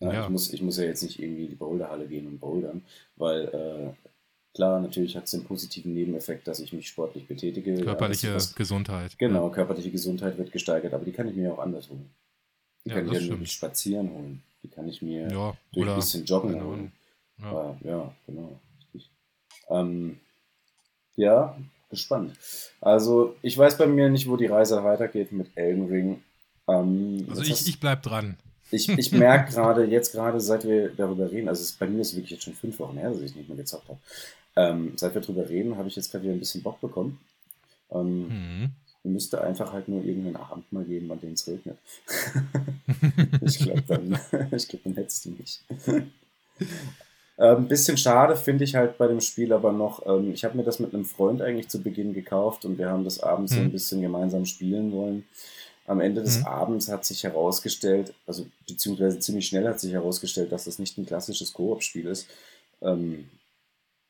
Ja, Ich, muss, ich muss ja jetzt nicht irgendwie in die Boulderhalle gehen und bouldern, weil äh, klar, natürlich hat es den positiven Nebeneffekt, dass ich mich sportlich betätige. Körperliche was, Gesundheit. Genau, körperliche Gesundheit wird gesteigert, aber die kann ich mir auch anders holen. Die ja, kann ich ja durch Spazieren holen. Die kann ich mir ja, durch ein bisschen Joggen holen. Ja. Aber, ja, genau. Richtig. Ähm, ja, gespannt. Also, ich weiß bei mir nicht, wo die Reise weitergeht mit Elden Ring. Ähm, also, ich, ich bleib dran. Ich, ich merke gerade, jetzt gerade, seit wir darüber reden, also es, bei mir ist es wirklich jetzt schon fünf Wochen her, dass ich nicht mehr gezockt habe. Ähm, seit wir darüber reden, habe ich jetzt gerade wieder ein bisschen Bock bekommen. Ähm, mhm müsste einfach halt nur irgendeinen Abend mal geben, an dem es regnet. ich glaube, dann, glaub, dann hättest du mich. Ein ähm, bisschen schade finde ich halt bei dem Spiel aber noch, ähm, ich habe mir das mit einem Freund eigentlich zu Beginn gekauft und wir haben das abends mhm. so ein bisschen gemeinsam spielen wollen. Am Ende des mhm. Abends hat sich herausgestellt, also beziehungsweise ziemlich schnell hat sich herausgestellt, dass das nicht ein klassisches Koop-Spiel ist. Ähm,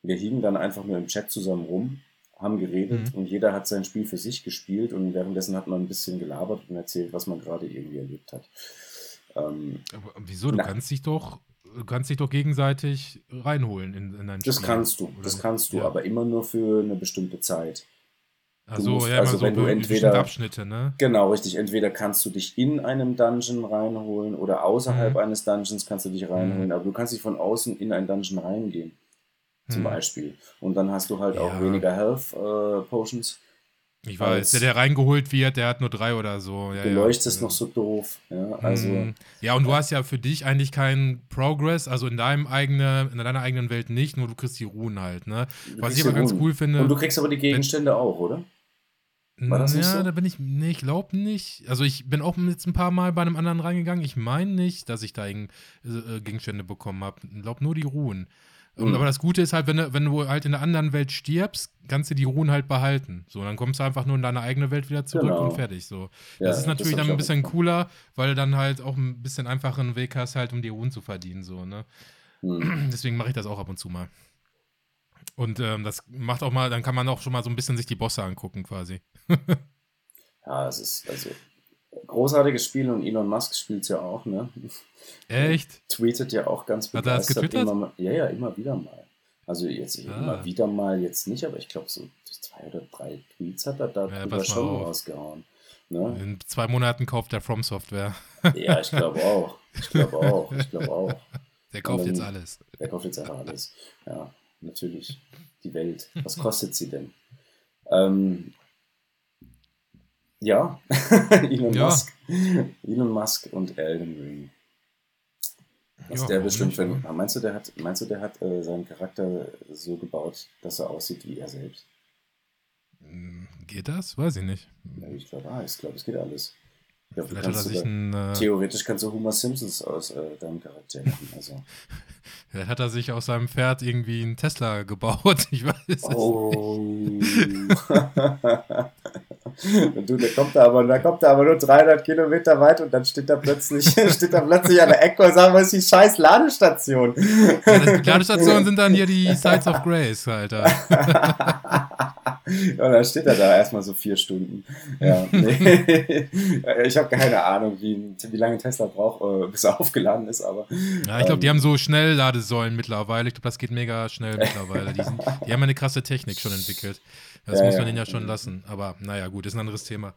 wir hingen dann einfach nur im Chat zusammen rum haben geredet mhm. und jeder hat sein Spiel für sich gespielt und währenddessen hat man ein bisschen gelabert und erzählt, was man gerade irgendwie erlebt hat. Ähm, Aber wieso? Du na, kannst dich doch, du kannst dich doch gegenseitig reinholen in, in dein Spiel. Das kannst du, das kannst du, ja. aber immer nur für eine bestimmte Zeit. Also, ja, also wenn so du entweder Abschnitte, ne? Genau, richtig. Entweder kannst du dich in einem Dungeon reinholen oder außerhalb mhm. eines Dungeons kannst du dich reinholen, mhm. aber du kannst dich von außen in ein Dungeon reingehen zum hm. Beispiel. Und dann hast du halt ja. auch weniger Health äh, Potions. Ich weiß, der, der reingeholt wird, der hat nur drei oder so. Ja, du leuchtest ja. noch so doof. Ja, also, hm. ja, und du hast ja für dich eigentlich keinen Progress, also in deinem eigenen, in deiner eigenen Welt nicht, nur du kriegst die Ruhen halt, ne? Was ich aber ganz cool finde. Und du kriegst aber die Gegenstände wenn, auch, oder? War das ja, so? da bin ich, nee, ich glaube nicht. Also ich bin auch jetzt ein paar Mal bei einem anderen reingegangen. Ich meine nicht, dass ich da äh, Gegenstände bekommen habe. Ich glaube nur die Ruhen. Mhm. Aber das Gute ist halt, wenn du, wenn du halt in der anderen Welt stirbst, kannst du die Ruhen halt behalten. So, dann kommst du einfach nur in deine eigene Welt wieder zurück genau. und fertig. So. Ja, das ist natürlich das dann ein bisschen cooler, weil du dann halt auch ein bisschen einfacheren Weg hast, halt, um die Ruhen zu verdienen. So, ne? Mhm. Deswegen mache ich das auch ab und zu mal. Und ähm, das macht auch mal, dann kann man auch schon mal so ein bisschen sich die Bosse angucken, quasi. ja, es ist, also großartiges Spiel und Elon Musk spielt es ja auch, ne? Echt? Tweetet ja auch ganz begeistert. Hat er das? Immer, ja, ja, immer wieder mal. Also jetzt ah. immer wieder mal jetzt nicht, aber ich glaube so zwei oder drei Tweets hat er da ja, schon auf. rausgehauen. Ne? In zwei Monaten kauft er From Software. Ja, ich glaube auch. Ich glaube auch. Ich glaube auch. Der kauft dann, jetzt alles. Der kauft jetzt einfach alles. Ja, natürlich. Die Welt. Was kostet sie denn? Ähm, ja, Elon ja. Musk. Elon Musk und Elden Ring. Was ja, der bestimmt für meinst du, der hat, meinst du, der hat äh, seinen Charakter so gebaut, dass er aussieht wie er selbst? Hm, geht das? Weiß ich nicht. Ja, ich glaube, ah, ich glaube, es geht alles. Ja, Vielleicht hat er sich ein, äh, theoretisch kannst du Homer Simpsons aus äh, deinem Charakter machen. Also. Vielleicht hat er sich aus seinem Pferd irgendwie einen Tesla gebaut. Ich weiß es oh. Du, der kommt da aber, da kommt da aber nur 300 Kilometer weit und dann steht da plötzlich, steht da plötzlich an der Ecke und sagt, was ist die scheiß Ladestation? Ja, die Ladestationen sind dann hier die Sites of Grace, Alter. Und dann steht er da erstmal so vier Stunden. Ja, nee. Ich habe keine Ahnung, wie, wie lange Tesla braucht, äh, bis er aufgeladen ist, aber. Ja, ich glaube, die ähm, haben so Schnellladesäulen mittlerweile. Ich glaube, das geht mega schnell mittlerweile. Die, sind, die haben eine krasse Technik schon entwickelt. Das ja, muss man ja. denen ja schon lassen. Aber naja, gut, ist ein anderes Thema.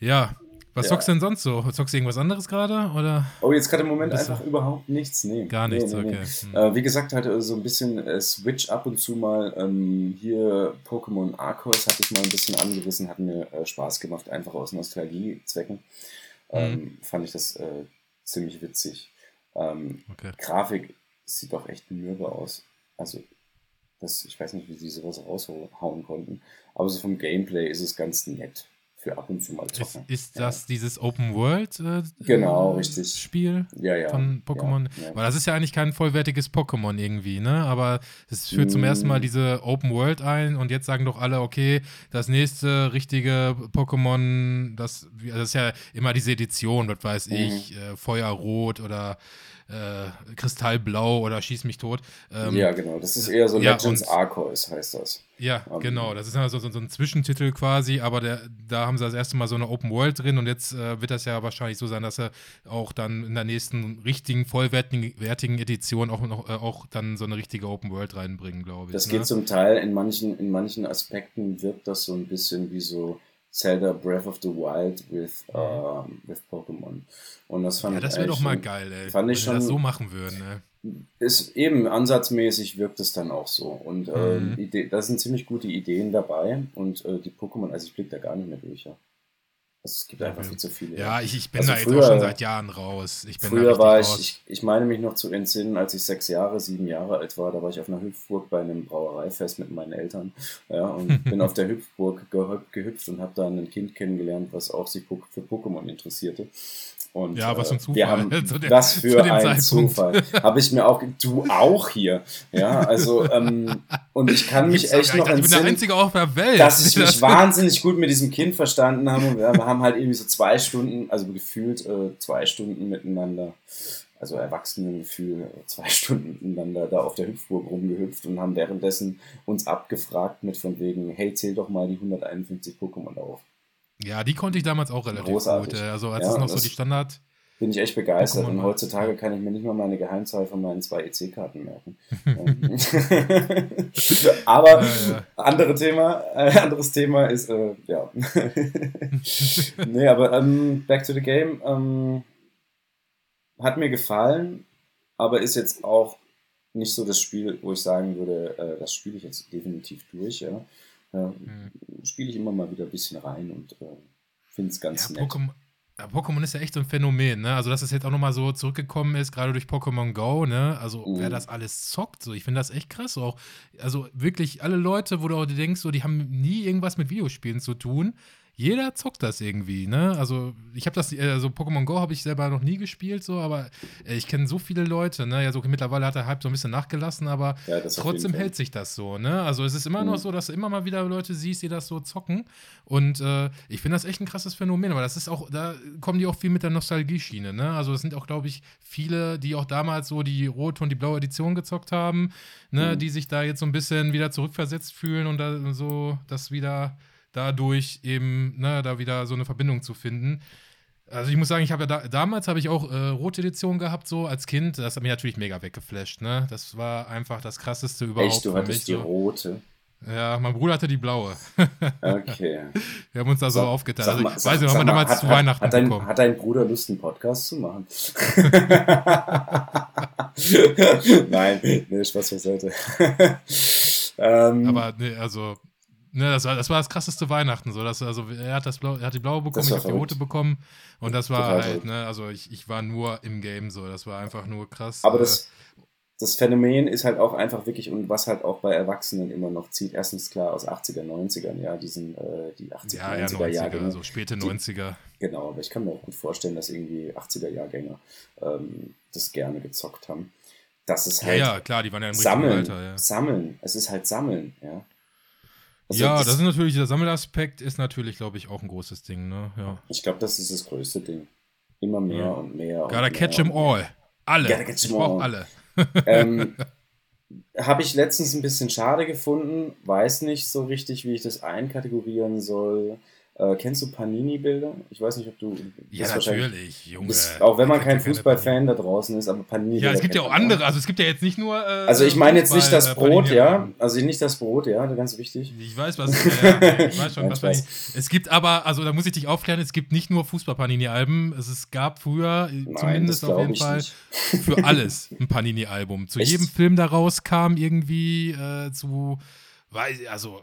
Ja, was ja. zockst du denn sonst so? Zockst du irgendwas anderes gerade? Oder? Oh, jetzt gerade im Moment einfach du? überhaupt nichts. Nee. Gar nichts, nee, nee, okay. Hm. Äh, wie gesagt, halt so ein bisschen äh, Switch ab und zu mal. Ähm, hier Pokémon Arceus hatte ich mal ein bisschen angerissen, hat mir äh, Spaß gemacht, einfach aus Nostalgiezwecken. Ähm, hm. Fand ich das äh, ziemlich witzig. Ähm, okay. Grafik sieht doch echt mürbe aus. Also, das, ich weiß nicht, wie sie sowas raushauen konnten. Aber so vom Gameplay ist es ganz nett für ab und zu mal zocken. Ist, ist das ja. dieses Open World äh, genau, richtig. Spiel ja, ja. von Pokémon? Weil das ist ja eigentlich kein vollwertiges Pokémon irgendwie, ne? Aber es führt mm. zum ersten Mal mm. diese Open World ein und jetzt sagen doch alle, okay, das nächste richtige Pokémon, das, das ist ja immer diese Edition, was weiß mm. ich, äh, Feuerrot oder äh, Kristallblau oder Schieß mich tot. Ähm, ja, genau. Das ist eher so Legends ja, Arceus, heißt das. Ja, um, ähm, genau. Das ist also so, so, ein Zwischentitel quasi, aber der, da haben sie das erste Mal so eine Open World drin und jetzt äh, wird das ja wahrscheinlich so sein, dass sie auch dann in der nächsten richtigen, vollwertigen Edition auch, noch, äh, auch dann so eine richtige Open World reinbringen, glaube ich. Das ne? geht zum Teil, in manchen, in manchen Aspekten wirkt das so ein bisschen wie so Zelda Breath of the Wild with, uh, with Pokémon. Und das fand ja, das wäre doch mal geil, ey. Fand ich schon, das so machen würden, ey. Ist eben ansatzmäßig wirkt es dann auch so. Und äh, mhm. Idee, da sind ziemlich gute Ideen dabei. Und äh, die Pokémon, also ich blicke da gar nicht mehr durch, ja. Es gibt einfach viel zu viele. Ja, ich, ich bin also da früher, jetzt auch schon seit Jahren raus. früher war ich, ich, ich meine mich noch zu entsinnen, als ich sechs Jahre, sieben Jahre alt war, da war ich auf einer Hüpfburg bei einem Brauereifest mit meinen Eltern. Ja, und bin auf der Hüpfburg gehüpft und habe da ein Kind kennengelernt, was auch sich für Pokémon interessierte. Und, ja, was für ein Zufall. Wir haben das für ein Zufall. Habe ich mir auch, du auch hier. Ja, also, ähm, und ich kann mich echt noch entsinnen, ich bin der Einzige auf der Welt. dass ich mich wahnsinnig gut mit diesem Kind verstanden habe. Und wir haben halt irgendwie so zwei Stunden, also gefühlt äh, zwei Stunden miteinander, also Erwachsenengefühl, zwei Stunden miteinander da auf der Hüpfburg rumgehüpft und haben währenddessen uns abgefragt mit von wegen, hey, zähl doch mal die 151 Pokémon auf. Ja, die konnte ich damals auch relativ Großartig. gut. Äh, also als ja, es noch so die Standard. Bin ich echt begeistert. Und heutzutage kann ich mir nicht mal meine Geheimzahl von meinen zwei EC-Karten merken. Aber ja. Andere Thema, äh, anderes Thema ist, äh, ja. nee, aber ähm, Back to the Game ähm, hat mir gefallen, aber ist jetzt auch nicht so das Spiel, wo ich sagen würde, äh, das spiele ich jetzt definitiv durch. Ja. Mhm. Spiele ich immer mal wieder ein bisschen rein und äh, finde es ganz ja, nett. Pokémon, ja, Pokémon ist ja echt so ein Phänomen, ne? Also, dass es jetzt auch nochmal so zurückgekommen ist, gerade durch Pokémon Go, ne? Also, mhm. wer das alles zockt, so, ich finde das echt krass. Auch, also wirklich alle Leute, wo du auch denkst, so, die haben nie irgendwas mit Videospielen zu tun, jeder zockt das irgendwie, ne? Also ich habe das, also Pokémon Go habe ich selber noch nie gespielt, so, aber äh, ich kenne so viele Leute, ne? Ja, so mittlerweile hat der Hype so ein bisschen nachgelassen, aber ja, trotzdem hält sich das so, ne? Also es ist immer mhm. noch so, dass du immer mal wieder Leute siehst, die das so zocken. Und äh, ich finde das echt ein krasses Phänomen, aber das ist auch, da kommen die auch viel mit der Nostalgie-Schiene, ne? Also es sind auch, glaube ich, viele, die auch damals so die rote und die blaue Edition gezockt haben, ne, mhm. die sich da jetzt so ein bisschen wieder zurückversetzt fühlen und da so das wieder dadurch eben, ne, da wieder so eine Verbindung zu finden. Also ich muss sagen, ich habe ja da, damals habe ich auch äh, rote Edition gehabt, so als Kind. Das hat mich natürlich mega weggeflasht, ne? Das war einfach das krasseste überhaupt. Echt, du hattest die rote? Ja, mein Bruder hatte die blaue. Okay. Wir haben uns da so, so aufgeteilt. Also, ich weiß nicht, haben wir damals hat, zu Weihnachten hat dein, bekommen. Hat dein Bruder Lust, einen Podcast zu machen? Nein, nee, Spaß beiseite. ähm, Aber nee, also Ne, das war, das war das krasseste Weihnachten. So. Das, also, er, hat das Blau, er hat die blaue bekommen, ich habe die rote bekommen. Und das war Total halt, ne, also ich, ich war nur im Game so. Das war einfach nur krass. Aber das, das Phänomen ist halt auch einfach wirklich, und was halt auch bei Erwachsenen immer noch zieht, erstens klar aus 80er, 90ern, ja, diesen, äh, die 80er, ja, 90er, ja, 90er So späte 90er. Die, genau, aber ich kann mir auch gut vorstellen, dass irgendwie 80er Jahrgänger ähm, das gerne gezockt haben. Das ist halt. Ja, ja, klar, die waren ja im sammeln, Alter, ja. Sammeln. Es ist halt Sammeln, ja. Also ja, das, das, ist natürlich, der Sammelaspekt ist natürlich, glaube ich, auch ein großes Ding, ne? Ja. Ich glaube, das ist das größte Ding. Immer mehr ja. und mehr. Gotta catch them all. Alle. Gotta catch them all. alle. ähm, Habe ich letztens ein bisschen schade gefunden, weiß nicht so richtig, wie ich das einkategorieren soll. Äh, kennst du Panini-Bilder? Ich weiß nicht, ob du. Ja, natürlich, Junge. Bist, auch wenn man kein Fußballfan da draußen ist, aber Panini-Bilder. Ja, es gibt ja auch andere. Also, es gibt ja jetzt nicht nur. Äh, also, ich meine jetzt nicht das äh, Brot, ja. Also, nicht das Brot, ja, ganz wichtig. Ich weiß, was. ja, ich weiß schon, was Panini. Es gibt aber, also, da muss ich dich aufklären, es gibt nicht nur Fußball-Panini-Alben. Es, es gab früher, Nein, zumindest auf jeden Fall, nicht. für alles ein Panini-Album. Zu Echt? jedem Film daraus kam irgendwie äh, zu. Weiß, also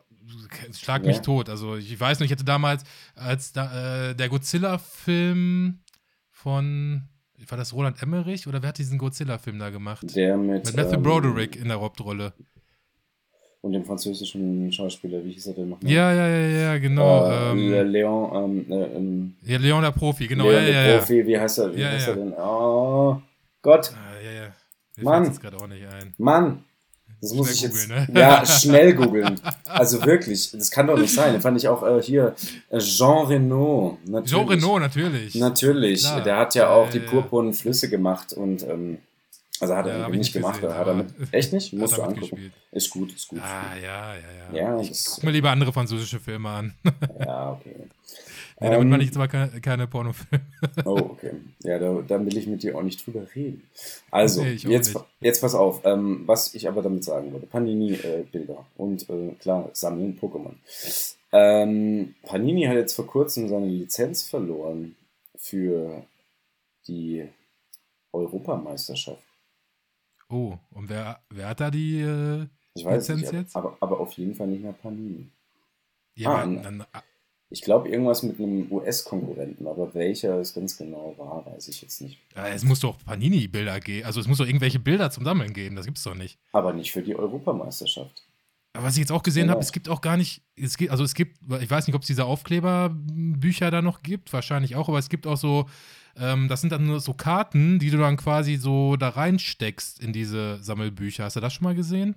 schlag mich ja. tot. Also ich weiß noch, ich hatte damals, als da, äh, der Godzilla-Film von, war das Roland Emmerich oder wer hat diesen Godzilla-Film da gemacht? Der mit, mit Matthew ähm, Broderick in der Hauptrolle. Und dem französischen Schauspieler, wie hieß er denn nochmal? Ja, ja, ja, ja, genau. Äh, ähm, Leon, ähm, äh, ähm, ja, Leon der Profi, genau. Leon ja, der ja, Profi, wie heißt er, wie ja, heißt er denn? Oh Gott. Ah, ja, ja. Mir Mann. gerade auch nicht ein. Mann. Das muss ich jetzt. ne? Ja, schnell googeln. Also wirklich, das kann doch nicht sein. Den fand ich auch äh, hier. Äh, Jean Renault. Natürlich. Jean Renault, natürlich. Natürlich. Klar. Der hat ja auch ja, die purpurnen Flüsse gemacht und. Ähm, also hat er ja, nicht gemacht. Gesehen, hat er mit, echt nicht? Musst du angucken. Gespielt. Ist gut, ist gut. Ah, ja, ja, ja. ja ich guck mir lieber andere französische Filme an. ja, okay. Nee, damit ähm, meine ich zwar keine, keine Pornofilme. oh, okay. Ja, da, da, will ich mit dir auch nicht drüber reden. Also, nee, jetzt, jetzt pass auf. Ähm, was ich aber damit sagen würde: Panini-Bilder äh, und äh, klar, sammeln Pokémon. Ähm, Panini hat jetzt vor kurzem seine Lizenz verloren für die Europameisterschaft. Oh, und wer, wer hat da die äh, ich weiß Lizenz nicht, jetzt? Aber, aber auf jeden Fall nicht mehr Panini. Ja, ah, dann, ich glaube, irgendwas mit einem US-Konkurrenten, aber welcher es ganz genau war, weiß ich jetzt nicht. Ja, es muss doch Panini-Bilder geben. Also es muss doch irgendwelche Bilder zum Sammeln geben, das gibt es doch nicht. Aber nicht für die Europameisterschaft. Aber was ich jetzt auch gesehen genau. habe, es gibt auch gar nicht, es gibt, also es gibt, ich weiß nicht, ob es diese Aufkleberbücher da noch gibt, wahrscheinlich auch, aber es gibt auch so, ähm, das sind dann nur so Karten, die du dann quasi so da reinsteckst in diese Sammelbücher. Hast du das schon mal gesehen?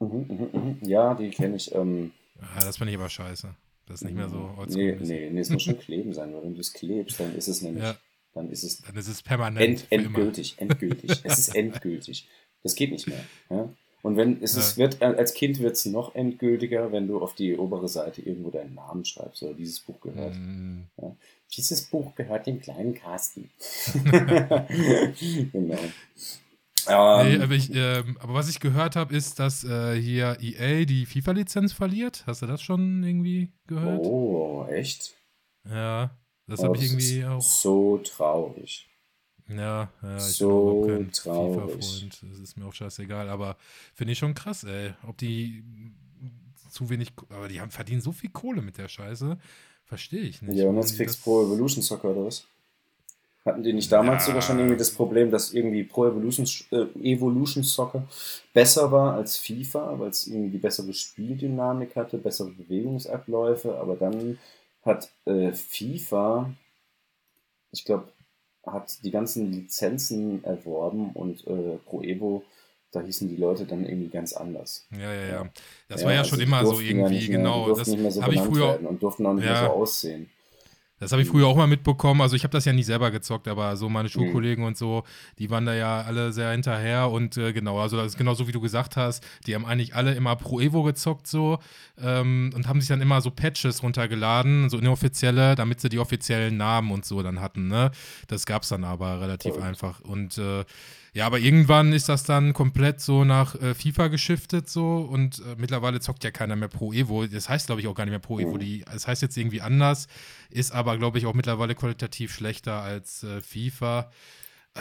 Mhm, mh, mh. Ja, die kenne ich. Ähm, ja, das finde ich aber scheiße. Das ist nicht mehr so oldschool. Nee, nee, nee, es muss schon kleben sein, weil wenn du es klebst, dann ist es nämlich, ja. dann ist es, dann ist es permanent. End, endgültig, endgültig. es ist endgültig. Das geht nicht mehr. Ja? Und wenn es, ja. es wird, als Kind wird es noch endgültiger, wenn du auf die obere Seite irgendwo deinen Namen schreibst oder dieses Buch gehört. Mm. Ja? Dieses Buch gehört dem kleinen Carsten. genau. Ähm, nee, aber, ich, äh, aber, was ich gehört habe, ist, dass äh, hier EA die FIFA-Lizenz verliert. Hast du das schon irgendwie gehört? Oh, echt? Ja, das oh, habe ich irgendwie auch. So traurig. Ja, ja, ich so bin kein FIFA-Freund. Das ist mir auch scheißegal, aber finde ich schon krass, ey. Ob die zu wenig, aber die haben verdienen so viel Kohle mit der Scheiße. Verstehe ich nicht. Ja, und jetzt fix Pro Evolution Soccer oder was? Hatten die nicht damals ja. sogar schon irgendwie das Problem, dass irgendwie Pro Evolution, äh, Evolution Soccer besser war als FIFA, weil es irgendwie bessere Spieldynamik hatte, bessere Bewegungsabläufe, aber dann hat äh, FIFA, ich glaube, hat die ganzen Lizenzen erworben und äh, Pro Evo, da hießen die Leute dann irgendwie ganz anders. Ja, ja, ja. Das ja, war ja also schon immer so irgendwie, ja mehr, genau. Das habe ich früher und durften auch nicht ja. mehr so aussehen. Das habe ich früher auch mal mitbekommen. Also ich habe das ja nie selber gezockt, aber so meine Schulkollegen mhm. und so, die waren da ja alle sehr hinterher und äh, genau, also das ist genau so, wie du gesagt hast. Die haben eigentlich alle immer Pro Evo gezockt so ähm, und haben sich dann immer so Patches runtergeladen, so inoffizielle, damit sie die offiziellen Namen und so dann hatten. Ne? Das gab es dann aber relativ oh. einfach und äh, ja, aber irgendwann ist das dann komplett so nach äh, FIFA geschiftet so und äh, mittlerweile zockt ja keiner mehr Pro Evo. Das heißt, glaube ich, auch gar nicht mehr Pro Evo. Mhm. Die, das heißt jetzt irgendwie anders, ist aber, glaube ich, auch mittlerweile qualitativ schlechter als äh, FIFA. Äh,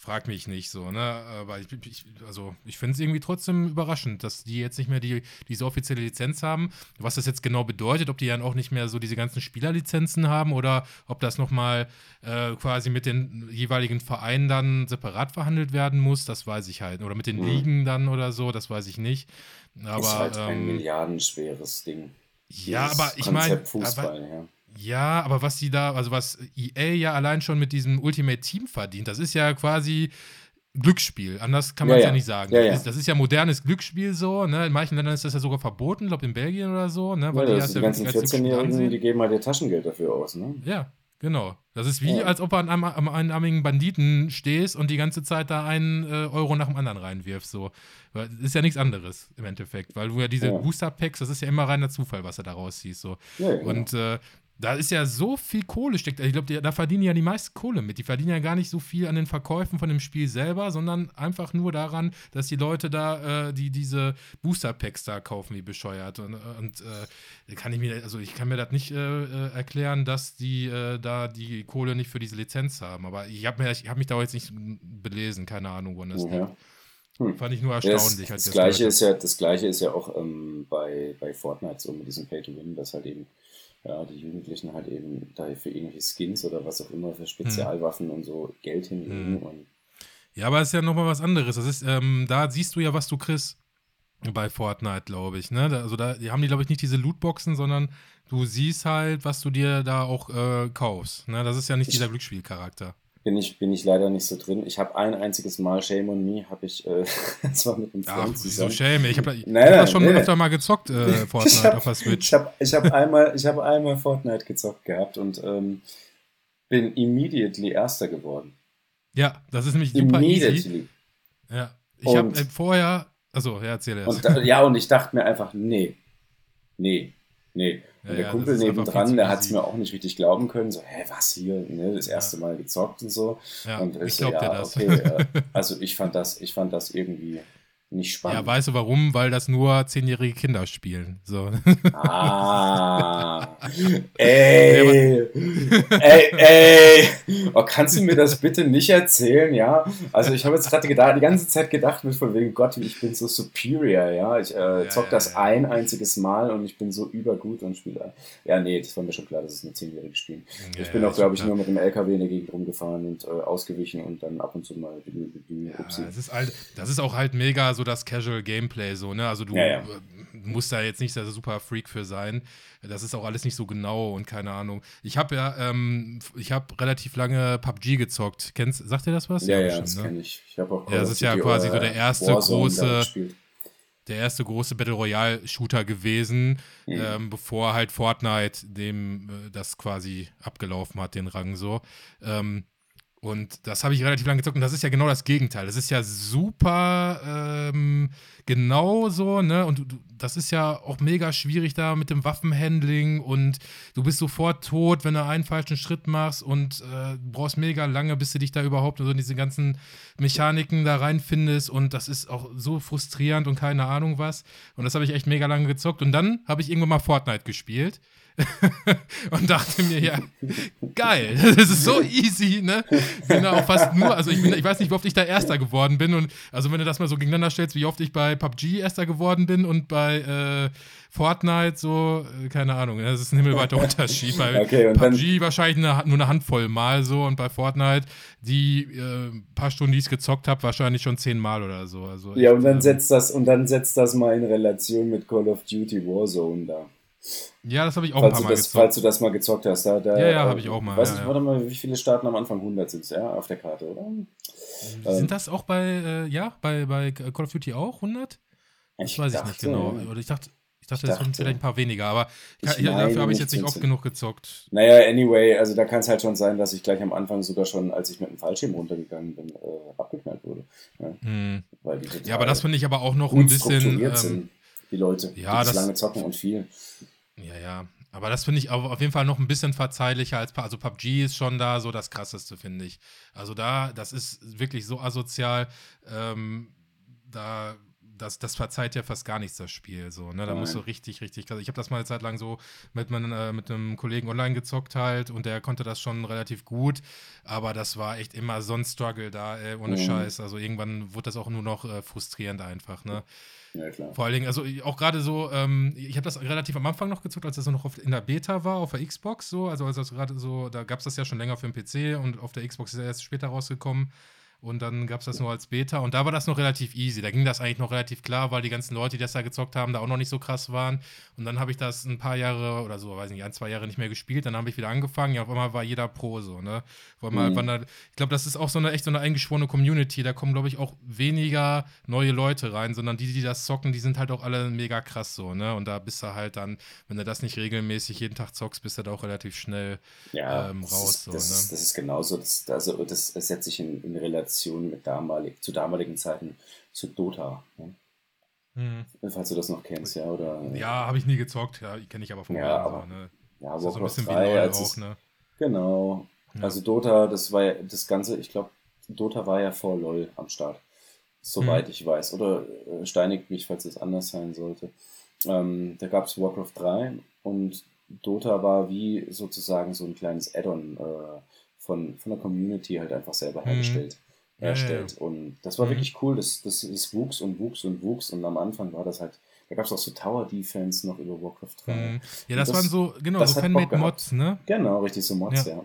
frag mich nicht so, ne? Aber ich, ich also ich finde es irgendwie trotzdem überraschend, dass die jetzt nicht mehr die, diese offizielle Lizenz haben. Was das jetzt genau bedeutet, ob die dann auch nicht mehr so diese ganzen Spielerlizenzen haben oder ob das nochmal äh, quasi mit den jeweiligen Vereinen dann separat verhandelt werden muss, das weiß ich halt. Oder mit den mhm. Ligen dann oder so, das weiß ich nicht. Aber, ist halt ein ähm, milliardenschweres Ding. Ja, aber ich meine. Fußball, ja. Ja, aber was die da, also was EA ja allein schon mit diesem Ultimate Team verdient, das ist ja quasi Glücksspiel. Anders kann man es ja, ja, nicht sagen. Ja, das, ist, das, ist, ja modernes Glücksspiel so. Ne? In manchen Ländern ist das ja sogar verboten, ich glaube in Belgien oder so. Ne? Weil die, die ganzen 14-Jährigen, die geben halt ihr Taschengeld dafür aus. Ne? Ja, Genau. Das ist wie, Ja. als ob du an einem, am einarmigen Banditen stehst und die ganze Zeit da einen äh, Euro nach dem anderen reinwirfst. So. Das ist ja nichts anderes im Endeffekt, weil du ja diese Ja. Booster-Packs, das ist ja immer reiner Zufall, was du da rausziehst. So. Ja, genau. Und äh, da ist ja so viel Kohle steckt. Ich glaube, da verdienen ja die meiste Kohle mit. Die verdienen ja gar nicht so viel an den Verkäufen von dem Spiel selber, sondern einfach nur daran, dass die Leute da äh, die diese Booster Packs da kaufen wie bescheuert. Und, und äh, kann ich mir, also ich kann mir das nicht äh, äh, erklären, dass die äh, da die Kohle nicht für diese Lizenz haben. Aber ich habe habe mich da jetzt nicht belesen, keine Ahnung, wo das Ja. liegt. Fand ich nur Ja, das, erstaunlich. das, ich gleiche ist ja, das gleiche ist ja auch ähm, bei, bei Fortnite so mit diesem Pay-to-Win, dass halt eben ja, die Jugendlichen halt eben da für irgendwelche Skins oder was auch immer für Spezialwaffen und so Geld hinlegen. Hm. Und Ja, aber es ist ja nochmal was anderes. Das ist, ähm, da siehst du ja, was du kriegst bei Fortnite, glaube ich. Ne? Da, also da die haben die, glaube ich, nicht diese Lootboxen, sondern du siehst halt, was du dir da auch äh, kaufst. Ne? Das ist ja nicht Ich- dieser Glücksspielcharakter. Bin ich, bin ich leider nicht so drin. Ich habe ein einziges Mal Shame on Me, habe ich äh, zwar mit einem Ach, Freund so zusammen. shame. Ich habe Nein, hab nein, das schon nee. öfter mal gezockt, äh, Fortnite auf der Switch. Ich habe ich hab einmal, ich hab einmal Fortnite gezockt gehabt und ähm, bin immediately Erster geworden. Ja, das ist nämlich super easy. Immediately. Ja. Ich habe äh, vorher, also ja, erzähl erst. Und da, ja, und ich dachte mir einfach, nee, nee, nee. Und Ja, der ja, Kumpel nebendran, der hat es mir auch nicht richtig glauben können. So, hä, was hier? Ne, das erste Mal gezockt und so. ja, und ich so, glaub dir ja, okay. äh, also ich fand das, ich fand das irgendwie nicht Ja, spannend. weißt du warum? Weil das nur zehnjährige Kinder spielen. So. Ah, ey, ey, ey. Oh, kannst du mir das bitte nicht erzählen, ja? Also ich habe jetzt gerade gedacht, die ganze Zeit gedacht, mit von wegen Gott, ich bin so superior, ja? Ich äh, zock ja, das ja. ein einziges Mal und ich bin so übergut und spiele. Ja, nee, das war mir schon klar, dass es ein zehnjähriges Spiel. Ja, ich bin ja, auch, glaube ich, nur mit dem LKW in der Gegend rumgefahren und äh, ausgewichen und dann ab und zu mal Upsi. Ja, das ist halt, das ist auch halt mega so das Casual Gameplay so, ne? Also du Ja, ja. musst da jetzt nicht der super Freak für sein. Das ist auch alles nicht so genau und keine Ahnung. Ich habe ja, ähm, ich habe relativ lange PUBG gezockt. Kennst, sagt dir das was? Ja, ja, bestimmt, das ne? kenne ich. Ich habe auch Ja, das ist ja quasi so der erste Warzone große- der erste große Battle Royale Shooter gewesen, Mhm. ähm, bevor halt Fortnite dem äh, das quasi abgelaufen hat, den Rang so. Ähm, und das habe ich relativ lange gezockt und das ist ja genau das Gegenteil. Das ist ja super ähm, genau so, ne? Und du, das ist ja auch mega schwierig da mit dem Waffenhandling und du bist sofort tot, wenn du einen falschen Schritt machst und äh, brauchst mega lange, bis du dich da überhaupt so in diese ganzen Mechaniken da reinfindest und das ist auch so frustrierend und keine Ahnung was. Und das habe ich echt mega lange gezockt und dann habe ich irgendwann mal Fortnite gespielt. und dachte mir, ja, geil, das ist so easy, ne? Bin da auch fast nur, also ich, bin, ich weiß nicht, wie oft ich da Erster geworden bin und also wenn du das mal so gegeneinander stellst, wie oft ich bei PUBG Erster geworden bin und bei äh, Fortnite so, äh, keine Ahnung, das ist ein himmelweiter Unterschied. Bei Okay, PUBG wahrscheinlich eine, nur eine Handvoll Mal so und bei Fortnite die äh, paar Stunden, die ich gezockt habe, wahrscheinlich schon zehnmal oder so. Also Ja, und dann setzt das und dann setzt das mal in Relation mit Call of Duty Warzone da. Ja, das habe ich auch ein Falls paar du, Mal das, gezockt. falls du das mal gezockt hast, da, da Ja, ja, äh, hab ich auch mal, Weiß ja, ich, ja. warte mal, wie viele starten am Anfang? 100 sind ja, auf der Karte, oder? Sind das auch bei, äh, ja, bei, bei Call of Duty auch 100? Das weiß ich nicht genau. Oder ich dachte, ich dachte, das sind dachte- vielleicht ein paar weniger, aber Ich ja, meine dafür habe ich nicht, jetzt nicht oft genug gezockt. Naja, anyway, also da kann es halt schon sein, dass ich gleich am Anfang sogar schon, als ich mit dem Fallschirm runtergegangen bin, äh, abgeknallt wurde. Ja, Hm. Ja, aber das finde ich aber auch noch ein bisschen. Ähm, sind, die Leute, ja, die das- lange zocken und viel. Ja, ja. Aber das finde ich auf jeden Fall noch ein bisschen verzeihlicher als also PUBG ist schon da so das krasseste, finde ich. Also da, das ist wirklich so asozial. Ähm, da, das, das verzeiht ja fast gar nichts, das Spiel. So, ne? Da musst du richtig, richtig. Ich habe das mal eine Zeit lang so mit, meinem, äh, mit einem Kollegen online gezockt halt und der konnte das schon relativ gut. Aber das war echt immer so ein Struggle da, ey, ohne Mhm. Scheiß. Also irgendwann wurde das auch nur noch äh, frustrierend einfach, ne? Ja, klar. Vor allen Dingen, also auch gerade so, ähm, ich habe das relativ am Anfang noch gezockt, als das noch in der Beta war, auf der Xbox so. Also als das gerade so, da gab es das ja schon länger für den PC und auf der Xbox ist er erst später rausgekommen. Und dann gab es das nur als Beta und da war das noch relativ easy. Da ging das eigentlich noch relativ klar, weil die ganzen Leute, die das da gezockt haben, da auch noch nicht so krass waren. Und dann habe ich das ein paar Jahre oder so, weiß nicht, ein, zwei Jahre nicht mehr gespielt. Dann habe ich wieder angefangen. Ja, auf einmal war jeder Pro so, ne? Weil man, mhm. da, ich glaube, das ist auch so eine echt so eine eingeschworene Community. Da kommen, glaube ich, auch weniger neue Leute rein, sondern die, die das zocken, die sind halt auch alle mega krass so, ne? Und da bist du halt dann, wenn du das nicht regelmäßig jeden Tag zockst, bist du da auch relativ schnell ja, ähm, raus. Das ist, so, das, ne? das ist genauso. Das, also, das setzt sich in, in Relation Relation mit damalig, zu damaligen Zeiten zu Dota. Ne? Mhm. Falls du das noch kennst, ja, oder? Ja, habe ich nie gezockt, ja, kenne ich aber von ja, aber, ne? Ja, Warcraft so ein bisschen 3, wie als auch, ne? Genau. Ja. Also Dota, das war ja das Ganze, ich glaube, Dota war ja vor LOL am Start. Soweit mhm. ich weiß. Oder äh, steinigt mich, falls es anders sein sollte. Ähm, da gab es Warcraft 3 und Dota war wie sozusagen so ein kleines Add-on äh, von, von der Community halt einfach selber mhm. hergestellt. Mhm herstellt. Ja, ja. Und das war mhm. wirklich cool. Das, das, das wuchs und wuchs und wuchs. Und am Anfang war das halt, da gab es auch so Tower Defense noch über Warcraft 3. Mhm. Ja, das, das, waren so, genau, so Fanmade-Mods, ne? Genau, richtig, so Mods, ja. ja.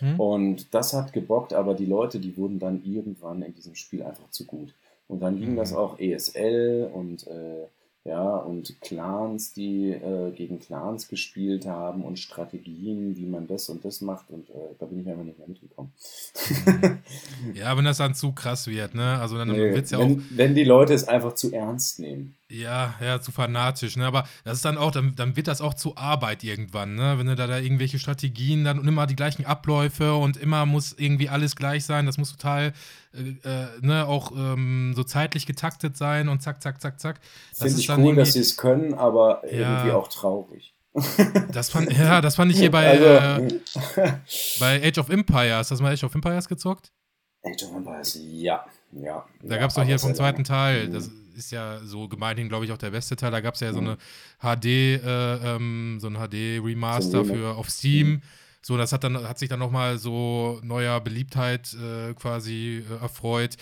Mhm. Und das hat gebockt, aber die Leute, die wurden dann irgendwann in diesem Spiel einfach zu gut. Und dann ging das mhm. auch ESL und äh, ja, und Clans, die äh, gegen Clans gespielt haben und Strategien, wie man das und das macht und äh, da bin ich einfach nicht mehr mitgekommen. ja, wenn das dann zu krass wird, ne? Also dann nee, wird's ja wenn, auch. Wenn die Leute es einfach zu ernst nehmen. Ja, ja, zu fanatisch, ne? Aber das ist dann auch, dann, dann wird das auch zu Arbeit irgendwann, ne? Wenn du da, da irgendwelche Strategien dann und immer die gleichen Abläufe und immer muss irgendwie alles gleich sein, das muss total, äh, äh, ne, auch ähm, so zeitlich getaktet sein und zack, zack, zack, zack. Finde ich cool, dass sie es können, aber ja, irgendwie auch traurig. Das fand, ja, das fand ich hier bei, also, äh, bei Age of Empires. Hast du mal Age of Empires gezockt? Age of Empires, ja. ja da gab es doch hier vom zweiten Teil. Das ist ja so gemeinhin, glaube ich, auch der beste Teil. Da gab es ja so eine HD, äh, ähm, so ein HD-Remaster für auf Steam. Mhm. So, das hat dann hat sich dann nochmal so neuer Beliebtheit äh, quasi äh, erfreut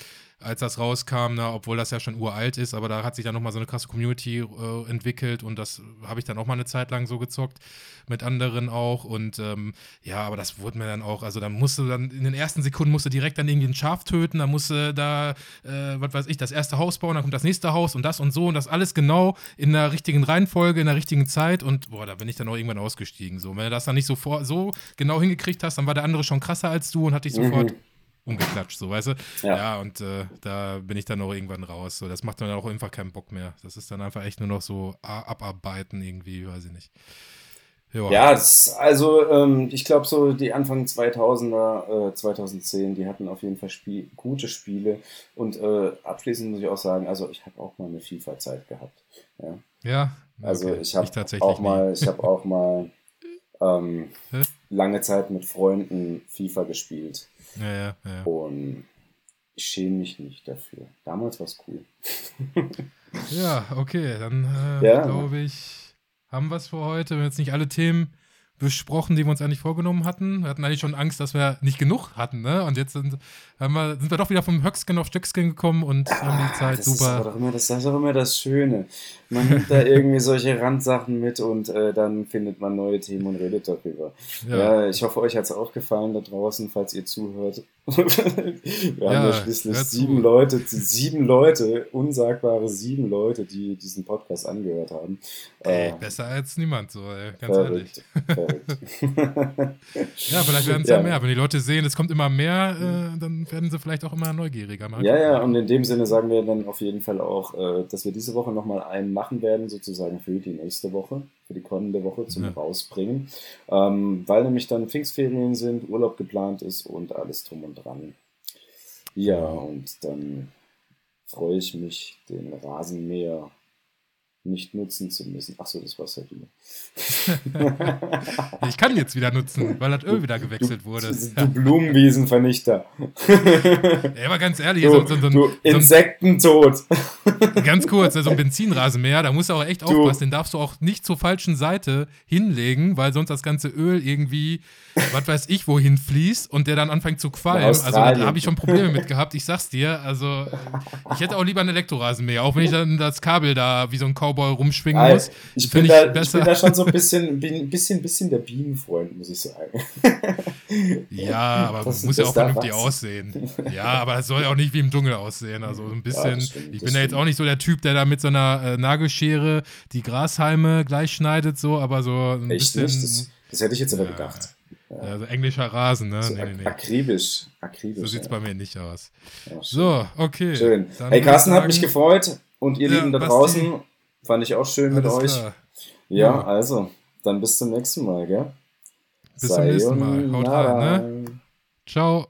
als das rauskam, ne, obwohl das ja schon uralt ist, aber da hat sich dann nochmal so eine krasse Community äh, entwickelt und das habe ich dann auch mal eine Zeit lang so gezockt, mit anderen auch und ähm, ja, aber das wurde mir dann auch, also dann musste dann in den ersten Sekunden musste direkt dann irgendwie ein Schaf töten, dann musste da, äh, was weiß ich, das erste Haus bauen, dann kommt das nächste Haus und das und so und das alles genau in der richtigen Reihenfolge, in der richtigen Zeit und boah, da bin ich dann auch irgendwann ausgestiegen so. Wenn du das dann nicht so, vor, so genau hingekriegt hast, dann war der andere schon krasser als du und hat dich sofort mhm umgeklatscht, so weißt du? Ja, ja und äh, da bin ich dann auch irgendwann raus. So, das macht dann auch einfach keinen Bock mehr. Das ist dann einfach echt nur noch so abarbeiten irgendwie, weiß ich nicht. Ja, ja das, also ähm, ich glaube so die Anfang 2000er, äh, 2010, die hatten auf jeden Fall Spiel, gute Spiele und äh, abschließend muss ich auch sagen, also ich habe auch mal eine FIFA-Zeit gehabt. Ja, ja also okay. ich habe auch mal, ich habe auch mal ähm, lange Zeit mit Freunden FIFA gespielt. Ja, ja, ja. Und ich schäme mich nicht dafür. Damals war es cool. ja, okay, dann äh, ja. glaube ich, haben wir es für heute. Wir haben jetzt nicht alle Themen besprochen, die wir uns eigentlich vorgenommen hatten. Wir hatten eigentlich schon Angst, dass wir nicht genug hatten, ne? Und jetzt sind, wir, sind wir doch wieder vom Höckskin auf Stöckskin gekommen und ah, haben die Zeit das super. Ist doch immer, das, das ist auch immer das Schöne. Man nimmt da irgendwie solche Randsachen mit und äh, dann findet man neue Themen und redet darüber. Ja, ja ich hoffe, euch hat es auch gefallen da draußen, falls ihr zuhört. wir ja, haben ja schließlich sieben zu. Leute, sieben Leute, unsagbare sieben Leute, die diesen Podcast angehört haben. Ey, äh, besser als niemand, so, ey, ganz verrückt, ehrlich. ja, vielleicht werden es ja. ja. mehr. Wenn die Leute sehen, es kommt immer mehr, äh, dann werden sie vielleicht auch immer neugieriger. Mal ja, ja, und in dem Sinne sagen wir dann auf jeden Fall auch, äh, dass wir diese Woche nochmal einen machen werden, sozusagen für die nächste Woche, für die kommende Woche zum ja. Rausbringen. Ähm, weil nämlich dann Pfingstferien sind, Urlaub geplant ist und alles drum und dran. Ja, und dann freue ich mich, den Rasenmäher nicht nutzen zu müssen. Achso, das war's halt wieder. ich kann jetzt wieder nutzen, weil das Öl wieder gewechselt du, wurde. Du, du Blumenwiesenvernichter. ja, aber ganz ehrlich, du, so, so, so, Insektentod. ganz kurz, so ein Benzinrasenmäher, da musst du auch echt aufpassen, den darfst du auch nicht zur falschen Seite hinlegen, weil sonst das ganze Öl irgendwie, was weiß ich, wohin fließt und der dann anfängt zu qualmen. Also da habe ich schon Probleme mit gehabt, ich sag's dir. Also ich hätte auch lieber einen Elektrorasenmäher, auch wenn ich dann das Kabel da wie so ein Cowboy Cowboy rumschwingen Alter, muss. Ich bin, da, ich bin da schon so ein bisschen, bin, bisschen, bisschen der Bienenfreund, muss ich sagen. Ja, aber Das- muss ja das auch darf vernünftig wachsen. aussehen. Ja, aber es soll ja auch nicht wie im Dschungel aussehen. Also ein bisschen. das stimmt, ich bin ja jetzt auch nicht so der Typ, der da mit so einer äh, Nagelschere die Grashalme gleich schneidet, so, aber so ein Echt bisschen. nicht? Das, das hätte ich jetzt aber Ja. gedacht. Also englischer Rasen, ne? So nee, nee, nee. akribisch. akribisch So sieht's ja. bei mir nicht aus. Ja. So, okay. Schön. Dann Hey, Carsten ich hat mich sagen, gefreut und ihr Ja, Lieben da draußen. Fand ich auch schön mit alles euch. klar. Ja, Ja. also, dann bis zum nächsten Mal, gell? Bis zum nächsten Mal. Haut rein, ne? Sayonara. Ciao.